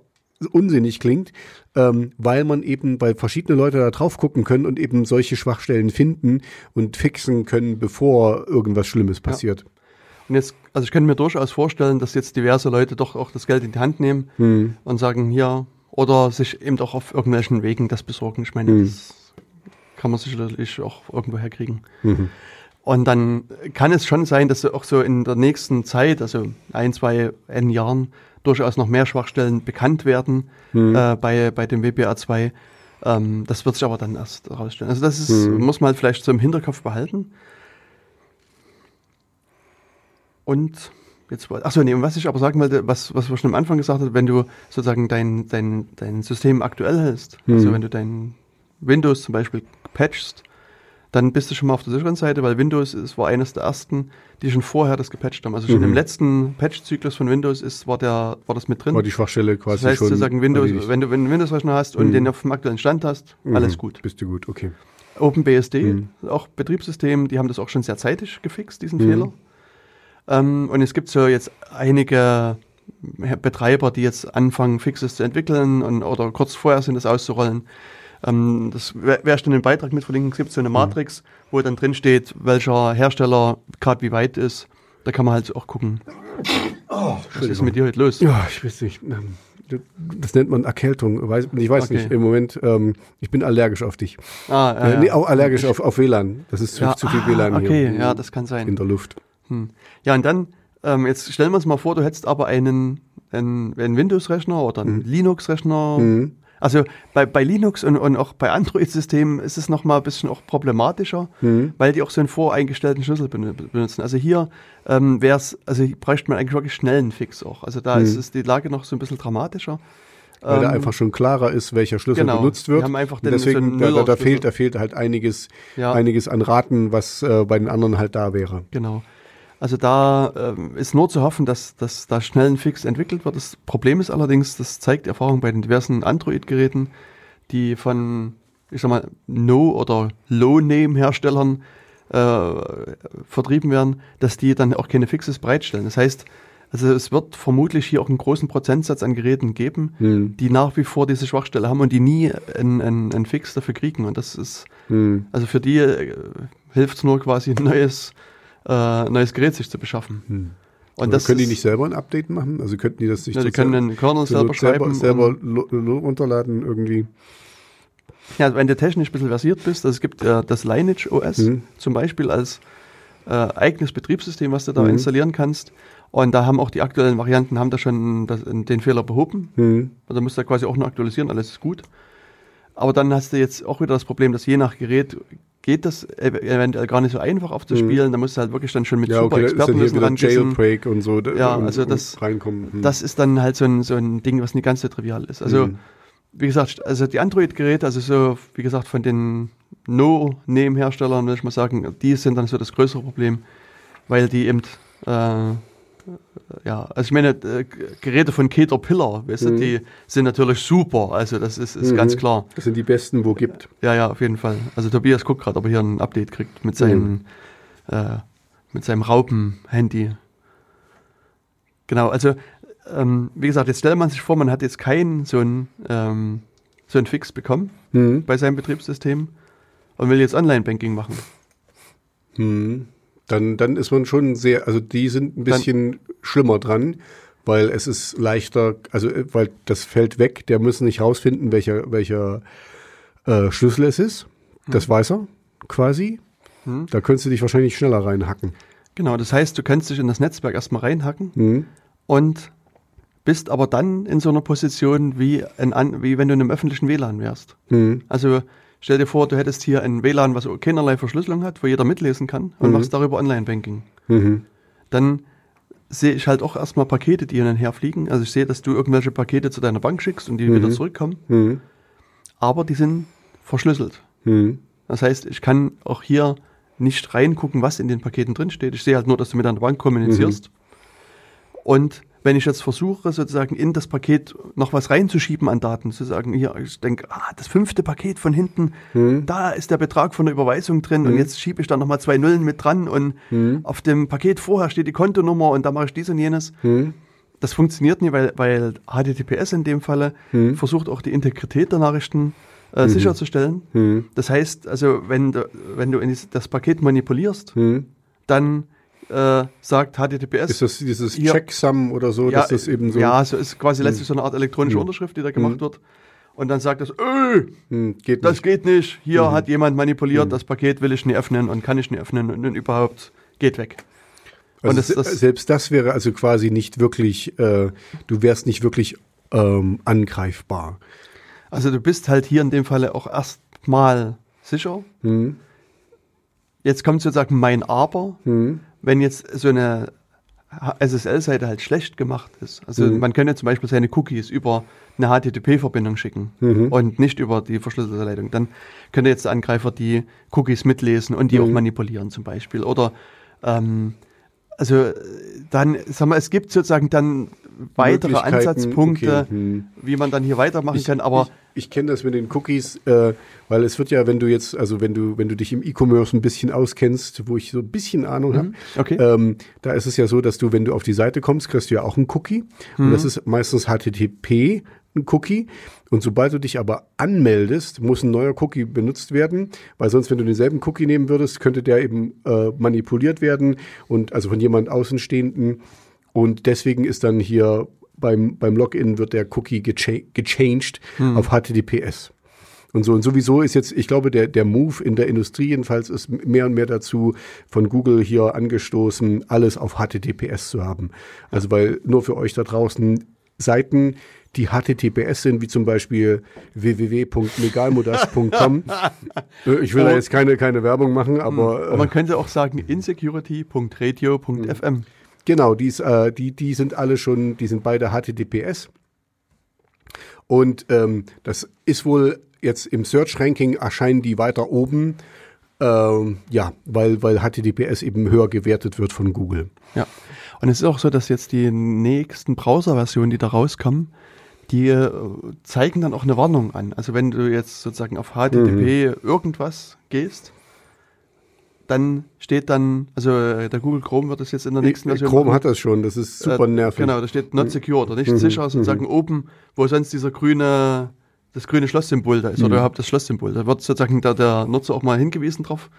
unsinnig klingt, ähm, weil man eben, weil verschiedene Leute da drauf gucken können und eben solche Schwachstellen finden und fixen können, bevor irgendwas Schlimmes passiert. Und jetzt, also ich könnte mir durchaus vorstellen, dass jetzt diverse Leute doch auch das Geld in die Hand nehmen Hm. und sagen, hier, oder sich eben auch auf irgendwelchen Wegen das besorgen. Ich meine, Hm. das kann man sicherlich auch irgendwo herkriegen. Mhm. Und dann kann es schon sein, dass auch so in der nächsten Zeit, also ein, zwei, N Jahren, durchaus noch mehr Schwachstellen bekannt werden Mhm. äh, bei, bei dem WPA2. Ähm, das wird sich aber dann erst herausstellen. Also das ist, Mhm. muss man halt vielleicht so im Hinterkopf behalten. Und jetzt, achso, nee, und was ich aber sagen wollte, was, was wir schon am Anfang gesagt haben, wenn du sozusagen dein, dein, dein System aktuell hältst, also Mhm. wenn du dein Windows zum Beispiel patchst, dann bist du schon mal auf der sicheren Seite, weil Windows ist, war eines der ersten, die schon vorher das gepatcht haben. Also schon Mhm. im letzten Patch-Zyklus von Windows ist, war, der, war das mit drin. War die Schwachstelle quasi das heißt, schon sozusagen Windows, erledigt. wenn du einen Windows-Rechner hast und Mhm. den auf dem aktuellen Stand hast, Mhm. alles gut. Bist du gut, okay. OpenBSD, Mhm. auch Betriebssystem, die haben das auch schon sehr zeitig gefixt, diesen Mhm. Fehler. Ähm, und es gibt so jetzt einige Betreiber, die jetzt anfangen, Fixes zu entwickeln und, oder kurz vorher sind, das auszurollen. Ähm, das werde ich dann den Beitrag mit verlinken. Es gibt so eine Matrix, wo dann drin steht, welcher Hersteller gerade wie weit ist. Da kann man halt auch gucken. Oh, Was ist mit dir heute los? Ja, ich weiß nicht. Ähm, Das nennt man Erkältung. Ich weiß Okay. nicht. Im Moment, ähm, ich bin allergisch auf dich. Ah, ja, Äh, nee, auch allergisch auf, auf WLAN. Das ist zu, Ja, zu viel ah, WLAN okay, hier ja, das kann sein. in der Luft. Hm. Ja, und dann, ähm, jetzt stellen wir uns mal vor, du hättest aber einen, einen, einen Windows-Rechner oder einen Linux-Rechner. Mhm. Also bei, bei Linux und, und auch bei Android-Systemen ist es nochmal ein bisschen auch problematischer, Mhm. weil die auch so einen voreingestellten Schlüssel benu- benutzen. Also hier ähm, wäre es, also bräuchte man eigentlich wirklich schnellen Fix auch. Also da ist es die Lage noch so ein bisschen dramatischer. Weil da Ähm, einfach schon klarer ist, welcher Schlüssel genau. benutzt wird. Wir haben einfach den- deswegen, so da, da, da, fehlt, da fehlt halt einiges, Ja. einiges an Raten, was äh, bei den anderen halt da wäre. Genau. Also da ähm, ist nur zu hoffen, dass, dass da schnell ein Fix entwickelt wird. Das Problem ist allerdings, das zeigt die Erfahrung bei den diversen Android-Geräten, die von, ich sag mal, No- oder Low-Name-Herstellern äh, vertrieben werden, dass die dann auch keine Fixes bereitstellen. Das heißt, also es wird vermutlich hier auch einen großen Prozentsatz an Geräten geben, Hm. die nach wie vor diese Schwachstelle haben und die nie einen, einen, einen Fix dafür kriegen. Und das ist, Hm. also für die äh, hilft es nur quasi ein neues, äh, neues Gerät sich zu beschaffen. Hm. Und das können die nicht selber ein Update machen? Also könnten die das nicht ja, die können den Kernel selber schreiben. selber, runterladen irgendwie? ja, wenn du technisch ein bisschen versiert bist, also es gibt äh, das Lineage OS Mhm. zum Beispiel als äh, eigenes Betriebssystem, was du da Mhm. installieren kannst. Und da haben auch die aktuellen Varianten haben da schon das, den Fehler behoben. Hm. Also musst du quasi auch nur aktualisieren, alles ist gut. Aber dann hast du jetzt auch wieder das Problem, dass je nach Gerät geht das ev- eventuell gar nicht so einfach aufzuspielen. Da musst du halt wirklich dann schon mit Mhm. Ja, super okay, da ist dann. Jailbreak und so. Ja, und, also das- reinkommen. Hm. Das ist dann halt so ein, so ein Ding, was nicht ganz so trivial ist. Also, Mhm. wie gesagt, also die Android-Geräte, also so, wie gesagt, von den No-Name-Herstellern, würde ich mal sagen, die sind dann so das größere Problem, weil die eben, äh, ja, also ich meine, äh, Geräte von Caterpillar, weißt du, Mhm. die sind natürlich super, also das ist, ist Mhm. ganz klar. Das sind die besten, wo gibt. Ja, ja, auf jeden Fall. Also Tobias guckt gerade, ob er hier ein Update kriegt mit seinem, äh, mit seinem Raupen-Handy. Genau, also ähm, wie gesagt, jetzt stellt man sich vor, man hat jetzt keinen so einen ähm, so einen Fix bekommen Hm. bei seinem Betriebssystem und will jetzt Online-Banking machen. Hm. Dann, dann ist man schon sehr, also die sind ein bisschen schlimmer dran, weil es ist leichter, also äh, weil das fällt weg, der muss nicht rausfinden, welcher, welcher äh, Schlüssel es ist. Das weiß er quasi. Hm. Da könntest du dich wahrscheinlich schneller reinhacken. Genau, das heißt, du kannst dich in das Netzwerk erstmal reinhacken Hm. und bist aber dann in so einer Position, wie, An- wie wenn du in einem öffentlichen WLAN wärst. Hm. Also stell dir vor, du hättest hier ein WLAN, was keinerlei Verschlüsselung hat, wo jeder mitlesen kann und Mhm. machst darüber Online-Banking. Mhm. Dann sehe ich halt auch erstmal Pakete, die hin und her fliegen. Also ich sehe, dass du irgendwelche Pakete zu deiner Bank schickst und die Mhm. wieder zurückkommen, Mhm. aber die sind verschlüsselt. Mhm. Das heißt, ich kann auch hier nicht reingucken, was in den Paketen drinsteht. Ich sehe halt nur, dass du mit deiner Bank kommunizierst. Und wenn ich jetzt versuche, sozusagen in das Paket noch was reinzuschieben an Daten, zu sagen, hier, ich denke, ah, das fünfte Paket von hinten, Mhm. da ist der Betrag von der Überweisung drin und jetzt schiebe ich da nochmal zwei Nullen mit dran und Mhm. auf dem Paket vorher steht die Kontonummer und da mache ich dies und jenes. Mhm. Das funktioniert nie, weil, weil HTTPS in dem Falle Mhm. versucht auch die Integrität der Nachrichten äh, sicherzustellen. Mhm. Das heißt, also wenn du, wenn du das Paket manipulierst, Mhm. dann äh, sagt HTTPS, Ist das dieses Hier- Checksum oder so, dass das eben so ja, so ist quasi letztlich so eine Art elektronische Unterschrift, die da gemacht wird. Und dann sagt das, öh, Hm, geht das nicht. geht nicht, hier Mhm. hat jemand manipuliert, das Paket will ich nie öffnen und kann ich nie öffnen und, und überhaupt geht weg. Also und das- das- selbst das wäre also quasi nicht wirklich, äh, du wärst nicht wirklich ähm, angreifbar. Also du bist halt hier in dem Falle auch erstmal sicher. Hm? Jetzt kommt sozusagen mein Aber, Hm? Wenn jetzt so eine SSL-Seite halt schlecht gemacht ist. Also Mhm. man könnte zum Beispiel seine Cookies über eine HTTP-Verbindung schicken Mhm. und nicht über die verschlüsselte Leitung. Dann könnte jetzt der Angreifer die Cookies mitlesen und die Mhm. auch manipulieren zum Beispiel. Oder ähm, also äh, dann, sag mal, es gibt sozusagen dann weitere Ansatzpunkte, okay, hm. wie man dann hier weitermachen kann. Aber ich, ich kenne das mit den Cookies, äh, weil es wird ja, wenn du jetzt, also wenn du, wenn du dich im E-Commerce ein bisschen auskennst, wo ich so ein bisschen Ahnung habe, okay. ähm, da ist es ja so, dass du, wenn du auf die Seite kommst, kriegst du ja auch einen Cookie. Und Mhm. das ist meistens HTTP ein Cookie. Und sobald du dich aber anmeldest, muss ein neuer Cookie benutzt werden, weil sonst, wenn du denselben Cookie nehmen würdest, könnte der eben äh, manipuliert werden und also von jemand Außenstehenden. Und deswegen ist dann hier beim, beim Login wird der Cookie gecha gechanged hm. auf HTTPS und so. Und sowieso ist jetzt, ich glaube, der, der Move in der Industrie jedenfalls ist mehr und mehr dazu von Google hier angestoßen, alles auf HTTPS zu haben. Also weil nur für euch da draußen Seiten, die HTTPS sind, wie zum Beispiel www.legalmodas.com. Äh, ich will da jetzt keine, keine Werbung machen, aber. aber man könnte auch sagen insecurity.radio.fm. Genau, die, ist, äh, die, die sind alle schon, die sind beide HTTPS. Und ähm, das ist wohl jetzt im Search-Ranking erscheinen die weiter oben, ähm, ja, weil, weil HTTPS eben höher gewertet wird von Google. Ja, und es ist auch so, dass jetzt die nächsten Browser-Versionen, die da rauskommen, die äh, zeigen dann auch eine Warnung an. Also wenn du jetzt sozusagen auf HTTP mhm. irgendwas gehst, dann steht dann, also äh, der Google Chrome wird das jetzt in der nächsten Version. Chrome machen. hat das schon, das ist super äh, nervig. Genau, da steht not secure oder nicht mhm. sicher, sozusagen mhm. oben, wo sonst dieser grüne das grüne Schlosssymbol da ist mhm. oder überhaupt das Schlosssymbol. Da wird sozusagen da der Nutzer auch mal hingewiesen drauf.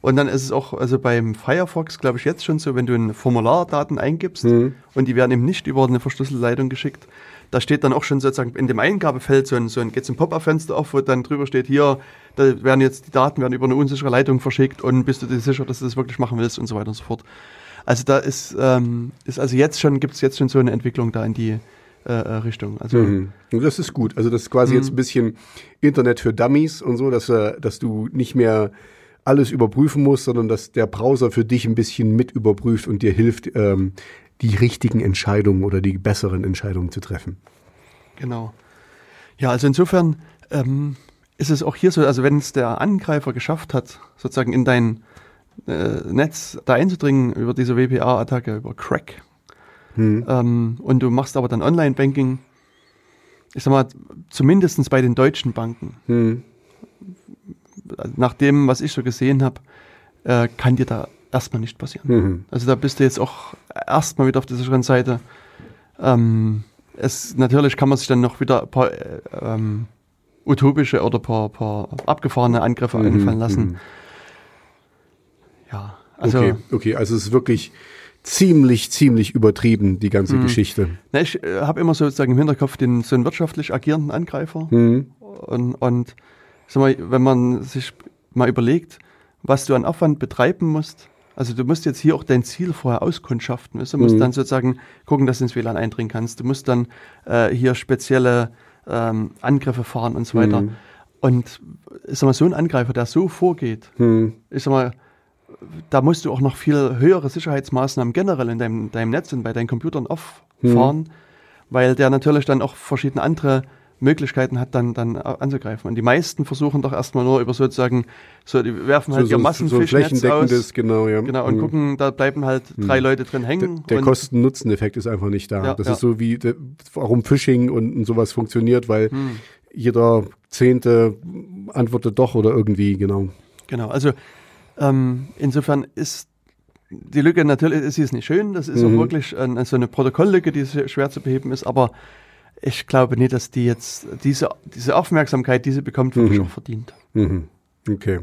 Und dann ist es auch, also beim Firefox, glaube ich, jetzt schon so, wenn du ein Formulardaten eingibst mhm. und die werden eben nicht über eine verschlüsselte Leitung geschickt, da steht dann auch schon sozusagen in dem Eingabefeld so ein, so ein, geht's ein Pop-up-Fenster auf, wo dann drüber steht, hier, da werden jetzt die Daten werden über eine unsichere Leitung verschickt und bist du dir sicher, dass du das wirklich machen willst und so weiter und so fort. Also da ist, ähm, ist also jetzt schon, gibt es jetzt schon so eine Entwicklung da in die, äh, äh, Richtung. Also mhm. das ist gut. Also das ist quasi mhm. jetzt ein bisschen Internet für Dummies und so, dass, äh, dass du nicht mehr alles überprüfen musst, sondern dass der Browser für dich ein bisschen mit überprüft und dir hilft, ähm, die richtigen Entscheidungen oder die besseren Entscheidungen zu treffen. Genau. Ja, also insofern ähm, ist es auch hier so, also wenn es der Angreifer geschafft hat, sozusagen in dein äh, Netz da einzudringen über diese WPA-Attacke, über Crack, hm. Ähm, und du machst aber dann Online-Banking, ich sag mal, zumindest bei den deutschen Banken. Hm. Nach dem, was ich so gesehen habe, äh, kann dir da erstmal nicht passieren. Mhm. Also da bist du jetzt auch erstmal wieder auf der sicheren Seite. Ähm, es, natürlich kann man sich dann noch wieder ein paar äh, ähm, utopische oder paar, paar abgefahrene Angriffe mhm. einfallen lassen. Mhm. Ja, also. Okay, okay, also es ist wirklich ziemlich, ziemlich übertrieben, die ganze mhm. Geschichte. Na, ich äh, habe immer sozusagen im Hinterkopf den, so einen wirtschaftlich agierenden Angreifer. Mhm. Und, und sag mal, wenn man sich mal überlegt, was du an Aufwand betreiben musst, also du musst jetzt hier auch dein Ziel vorher auskundschaften. Du musst mhm. dann sozusagen gucken, dass du ins WLAN eindringen kannst. Du musst dann äh, hier spezielle ähm, Angriffe fahren und so weiter. Mhm. Und ich sag mal, so ein Angreifer, der so vorgeht, mhm. ich sag mal, da musst du auch noch viel höhere Sicherheitsmaßnahmen generell in deinem, deinem Netz und bei deinen Computern auffahren, mhm. weil der natürlich dann auch verschiedene andere Möglichkeiten hat, dann, dann anzugreifen. Und die meisten versuchen doch erstmal nur über sozusagen, so, die werfen halt so, ihr Massenfischnetz so aus. Genau, ja. Genau, und mhm. gucken, da bleiben halt drei mhm. Leute drin hängen. Der, der Kosten-Nutzen-Effekt ist einfach nicht da. Ja, das ja. ist so wie, warum Phishing und, und sowas funktioniert, weil mhm. jeder Zehnte antwortet doch oder irgendwie, genau. Genau, also ähm, insofern ist die Lücke natürlich, sie ist nicht schön, das ist mhm. auch wirklich ein, so eine Protokolllücke, die schwer zu beheben ist, aber ich glaube nicht, dass die jetzt diese, diese Aufmerksamkeit, die sie bekommt, wirklich mhm. auch verdient. Mhm. Okay.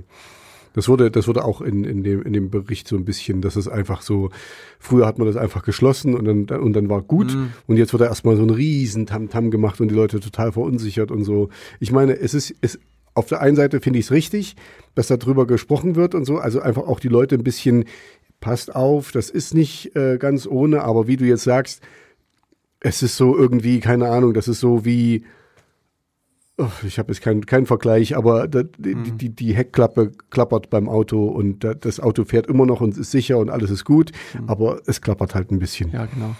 Das wurde, das wurde auch in, in, dem, in dem Bericht so ein bisschen, dass es einfach so, früher hat man das einfach geschlossen und dann, und dann war gut. Mhm. Und jetzt wird da erstmal so ein riesen Tamtam -Tam gemacht und die Leute total verunsichert und so. Ich meine, es ist, es, auf der einen Seite finde ich es richtig, dass darüber gesprochen wird und so. Also einfach auch die Leute ein bisschen, passt auf, das ist nicht äh, ganz ohne, aber wie du jetzt sagst, es ist so irgendwie, keine Ahnung, das ist so wie, oh, ich habe jetzt keinen kein Vergleich, aber da, mhm. die, die, Heckklappe klappert beim Auto und das Auto fährt immer noch und ist sicher und alles ist gut, mhm. aber es klappert halt ein bisschen. Ja, genau.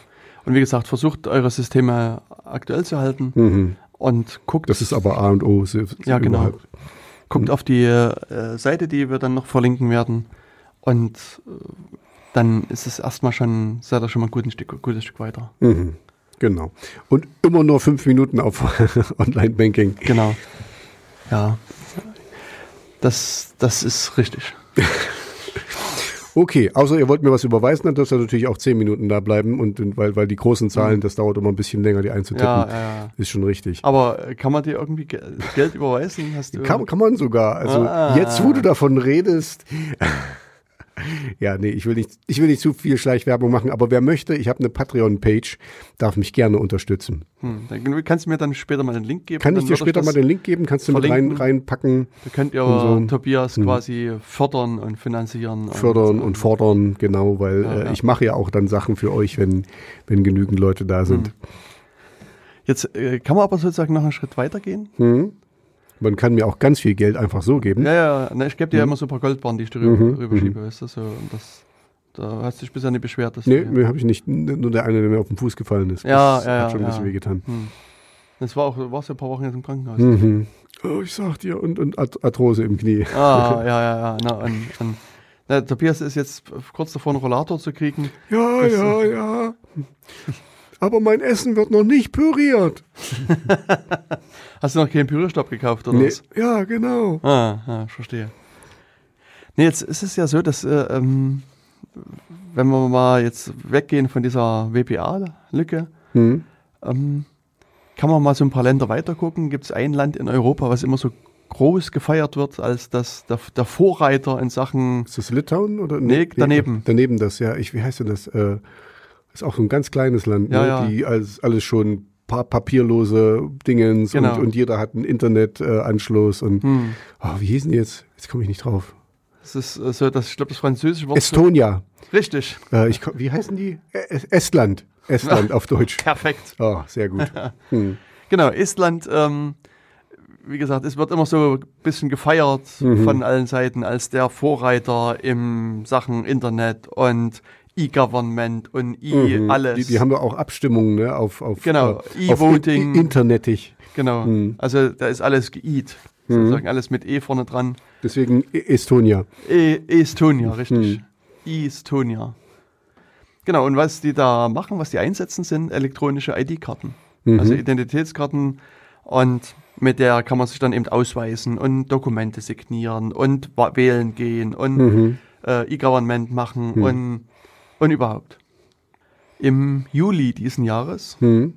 Und wie gesagt, versucht eure Systeme aktuell zu halten. Mhm und guckt. Das ist aber A und O. Ja, genau. Überhaupt. Guckt mhm. auf die äh, Seite, die wir dann noch verlinken werden. Und äh, dann ist es erstmal schon, seid ihr schon mal ein gutes Stück, gutes Stück weiter. Mhm. Genau. Und immer nur fünf Minuten auf Online-Banking. Genau. Ja. Das, das ist richtig. Okay, außer ihr wollt mir was überweisen, dann dürft ihr natürlich auch zehn Minuten da bleiben und, weil, weil die großen Zahlen, das dauert immer ein bisschen länger, die einzutippen. Ja, ja, ja. Ist schon richtig. Aber äh, kann man dir irgendwie Ge Geld überweisen? Hast du Kann, kann man sogar. Also Ah. jetzt, wo du davon redest. Ja, nee, ich will nicht, ich will nicht zu viel Schleichwerbung machen, aber wer möchte, ich habe eine Patreon-Page, darf mich gerne unterstützen. hm, dann kannst du mir dann später mal den Link geben. Kann ich dir später mal den Link geben? Kannst du mit rein, reinpacken, Da könnt ihr und so. Tobias Hm. quasi fördern und finanzieren. fördern und ähm, fordern, genau, weil Ja, äh, ja. ich mache ja auch dann Sachen für euch, wenn, wenn genügend Leute da sind. Jetzt äh, kann man aber sozusagen noch einen Schritt weiter gehen. Man kann mir auch ganz viel Geld einfach so geben. Ja, ja, ne, ich gebe dir ja Mhm. immer so ein paar Goldbarren, die ich dir rüber, Mhm, rüberschiebe, weißt du, so, und das, da hast du dich bisher nicht beschwert. Dass Nee, mir habe ich nicht, nur der eine, der mir auf den Fuß gefallen ist. Ja, das ja, hat schon ein ja. bisschen wehgetan. hm. Das war auch, du warst ja ein paar Wochen jetzt im Krankenhaus. Mhm. Oh, ich sag dir, und, und Art- Arthrose im Knie. Ah, ja, ja, ja. Na, und, und, na, Tobias ist jetzt kurz davor, einen Rollator zu kriegen. Ja, Das- ja, ja. Aber mein Essen wird noch nicht püriert. Hast du noch keinen Pürierstab gekauft oder Nee. was? Ja, genau. Ah, ah, ich verstehe. Nee, jetzt ist es ja so, dass, äh, ähm, wenn wir mal jetzt weggehen von dieser WPA-Lücke, Hm. ähm, kann man mal so ein paar Länder weiter gucken. Gibt es ein Land in Europa, was immer so groß gefeiert wird als das, der, der Vorreiter in Sachen, Ist das Litauen oder? Nee, daneben. daneben das, ja. Ich, wie heißt denn das? Äh, ist auch so ein ganz kleines Land, Ja, ne? ja. die alles, alles schon pa papierlose Dingens Genau. und, und jeder hat einen Internetanschluss äh, und hm, oh, wie hießen die jetzt? Jetzt komme ich nicht drauf. das ist äh, so, das, ich glaube, das französische Wort. Estonia. richtig, Äh, ich, wie heißen die? Estland. Estland auf Deutsch. perfekt. Oh, sehr gut. Hm. Genau, Estland, ähm, wie gesagt, es wird immer so ein bisschen gefeiert Mhm. von allen Seiten als der Vorreiter im Sachen Internet und E-Government und E Mhm. alles. Die, die haben ja auch Abstimmungen ne, auf, auf, Genau, äh, auf E-Voting. Internetig. genau, Mhm. also da ist alles geid, sozusagen alles mit E vorne dran. Deswegen E- Estonia. E Estonia, richtig. Hm. Estonia. Genau, und was die da machen, was die einsetzen, sind elektronische ID-Karten. Mhm. Also Identitätskarten und mit der kann man sich dann eben ausweisen und Dokumente signieren und wählen gehen und Mhm. äh, E-Government machen und, und überhaupt. Im Juli diesen Jahres Mhm.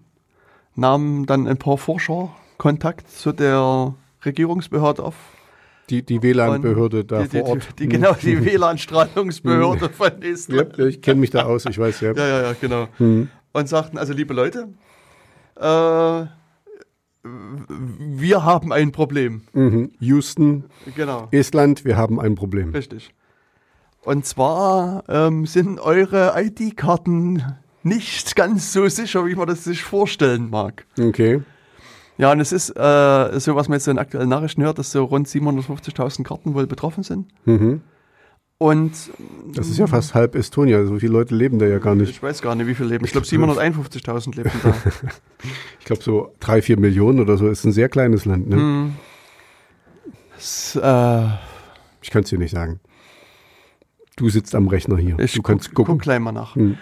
nahmen dann ein paar Forscher Kontakt zu der Regierungsbehörde auf. Die, die WLAN-Behörde da die, vor Ort. Die, die, genau, die WLAN-Strahlungsbehörde von Ja, Estland. ja, ich kenne mich da aus, ich weiß ja. Ja, ja, ja, genau. Mhm. Und sagten, also liebe Leute, äh, wir haben ein Problem. Mhm. Houston, Genau, Estland, wir haben ein Problem. richtig. Und zwar ähm, sind eure ID-Karten nicht ganz so sicher, wie man das sich vorstellen mag. Okay. Ja, und es ist äh, so, was man jetzt in aktuellen Nachrichten hört, dass so rund 750.000 Karten wohl betroffen sind. Mhm. Und Das ist ja fast halb Estonia. So viele Leute leben da ja gar nicht. ich weiß gar nicht, wie viele leben. Ich glaube, 751.000 leben da. Ich glaube, so drei, vier Millionen oder so. Ist ein sehr kleines Land. Ne? Hm. Das, äh, Ich kann es dir nicht sagen. Du sitzt am Rechner hier. ich du kannst guck, gucken. guck gleich mal nach. Hm.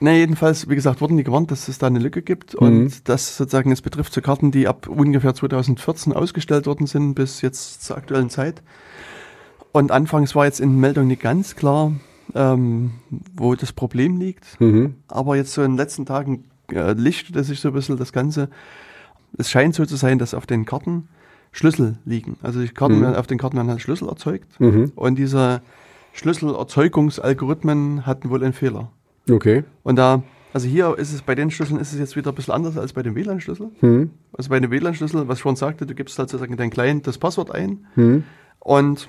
Ne, jedenfalls, wie gesagt, wurden die gewarnt, dass es da eine Lücke gibt Mhm. und das sozusagen, es betrifft so Karten, die ab ungefähr 2014 ausgestellt worden sind bis jetzt zur aktuellen Zeit. Und anfangs war jetzt in Meldung nicht ganz klar, ähm, wo das Problem liegt. Mhm. Aber jetzt so in den letzten Tagen äh, lichtete sich so ein bisschen das Ganze. Es scheint so zu sein, dass auf den Karten Schlüssel liegen. Also die Karten Mhm. werden, auf den Karten werden halt Schlüssel erzeugt. Mhm. Und diese Schlüsselerzeugungsalgorithmen hatten wohl einen Fehler. Okay. Und da, also hier ist es bei den Schlüsseln ist es jetzt wieder ein bisschen anders als bei dem WLAN-Schlüssel. Mhm. Also bei dem WLAN-Schlüssel, was ich schon sagte, du gibst halt sozusagen dein Client das Passwort ein Mhm. und,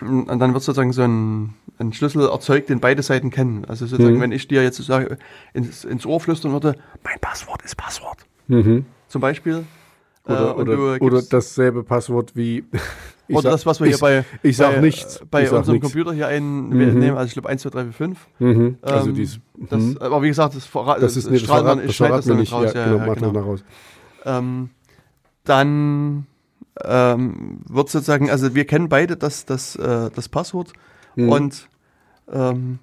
und dann wird sozusagen so ein, ein Schlüssel erzeugt, den beide Seiten kennen. Also sozusagen, Mhm. wenn ich dir jetzt sage, ins, ins Ohr flüstern würde, mein Passwort ist Passwort. Mhm. Zum Beispiel. Oder, Äh, oder, du oder dasselbe Passwort wie. Ich oder sag- das, was wir ich, hier bei, ich sag bei, nichts. bei Ich unserem nichts. Computer hier ein, Mhm. also ich glaube 1, 2, 3, 4, 5. Mhm. Also Ähm, dies, Das, mhm. Aber wie gesagt, das, verra das ist nicht das verrat, man, das dann nicht. raus. Ja, Ja, genau, genau. raus. Ähm, dann ähm, wird sozusagen, also wir kennen beide das, das, äh, das Passwort Mhm. und ähm,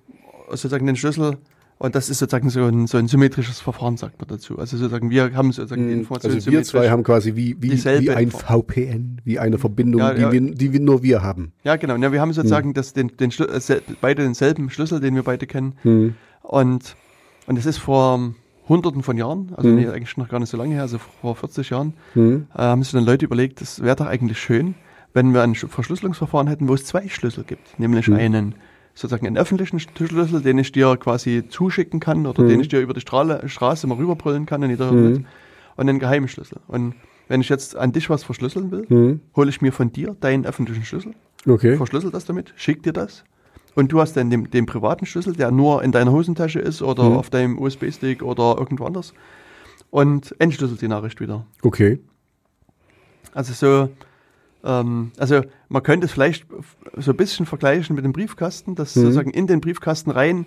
sozusagen den Schlüssel Und das ist sozusagen so ein, so ein symmetrisches Verfahren, sagt man dazu. Also sozusagen, wir haben sozusagen die Hm, Information Also wir zwei haben quasi wie, wie, wie ein VPN, wie eine Verbindung, Ja, die, ja. Wir, die wir nur wir haben. Ja, genau. Ja, wir haben sozusagen das, den, den äh, beide denselben Schlüssel, den wir beide kennen. Hm. Und, und es ist vor Hunderten von Jahren, also Mhm. nee, eigentlich noch gar nicht so lange her, also vor 40 Jahren, Hm. äh, haben sich dann Leute überlegt, es wäre doch eigentlich schön, wenn wir ein Sch- Verschlüsselungsverfahren hätten, wo es zwei Schlüssel gibt. Nämlich einen sozusagen einen öffentlichen Sch- Schlüssel, den ich dir quasi zuschicken kann oder Mhm. den ich dir über die Strahle, Straße mal rüberbrüllen kann und jeder hört Mhm. Und einen geheimen Schlüssel. Und wenn ich jetzt an dich was verschlüsseln will, Hm. hole ich mir von dir deinen öffentlichen Schlüssel, Okay. verschlüssel das damit, schick dir das. Und du hast dann den, den privaten Schlüssel, der nur in deiner Hosentasche ist oder Mhm. auf deinem USB-Stick oder irgendwo anders. Und entschlüsselt die Nachricht wieder. Okay. Also so, ähm, also man könnte es vielleicht so ein bisschen vergleichen mit dem Briefkasten, dass Mhm. sozusagen in den Briefkasten rein,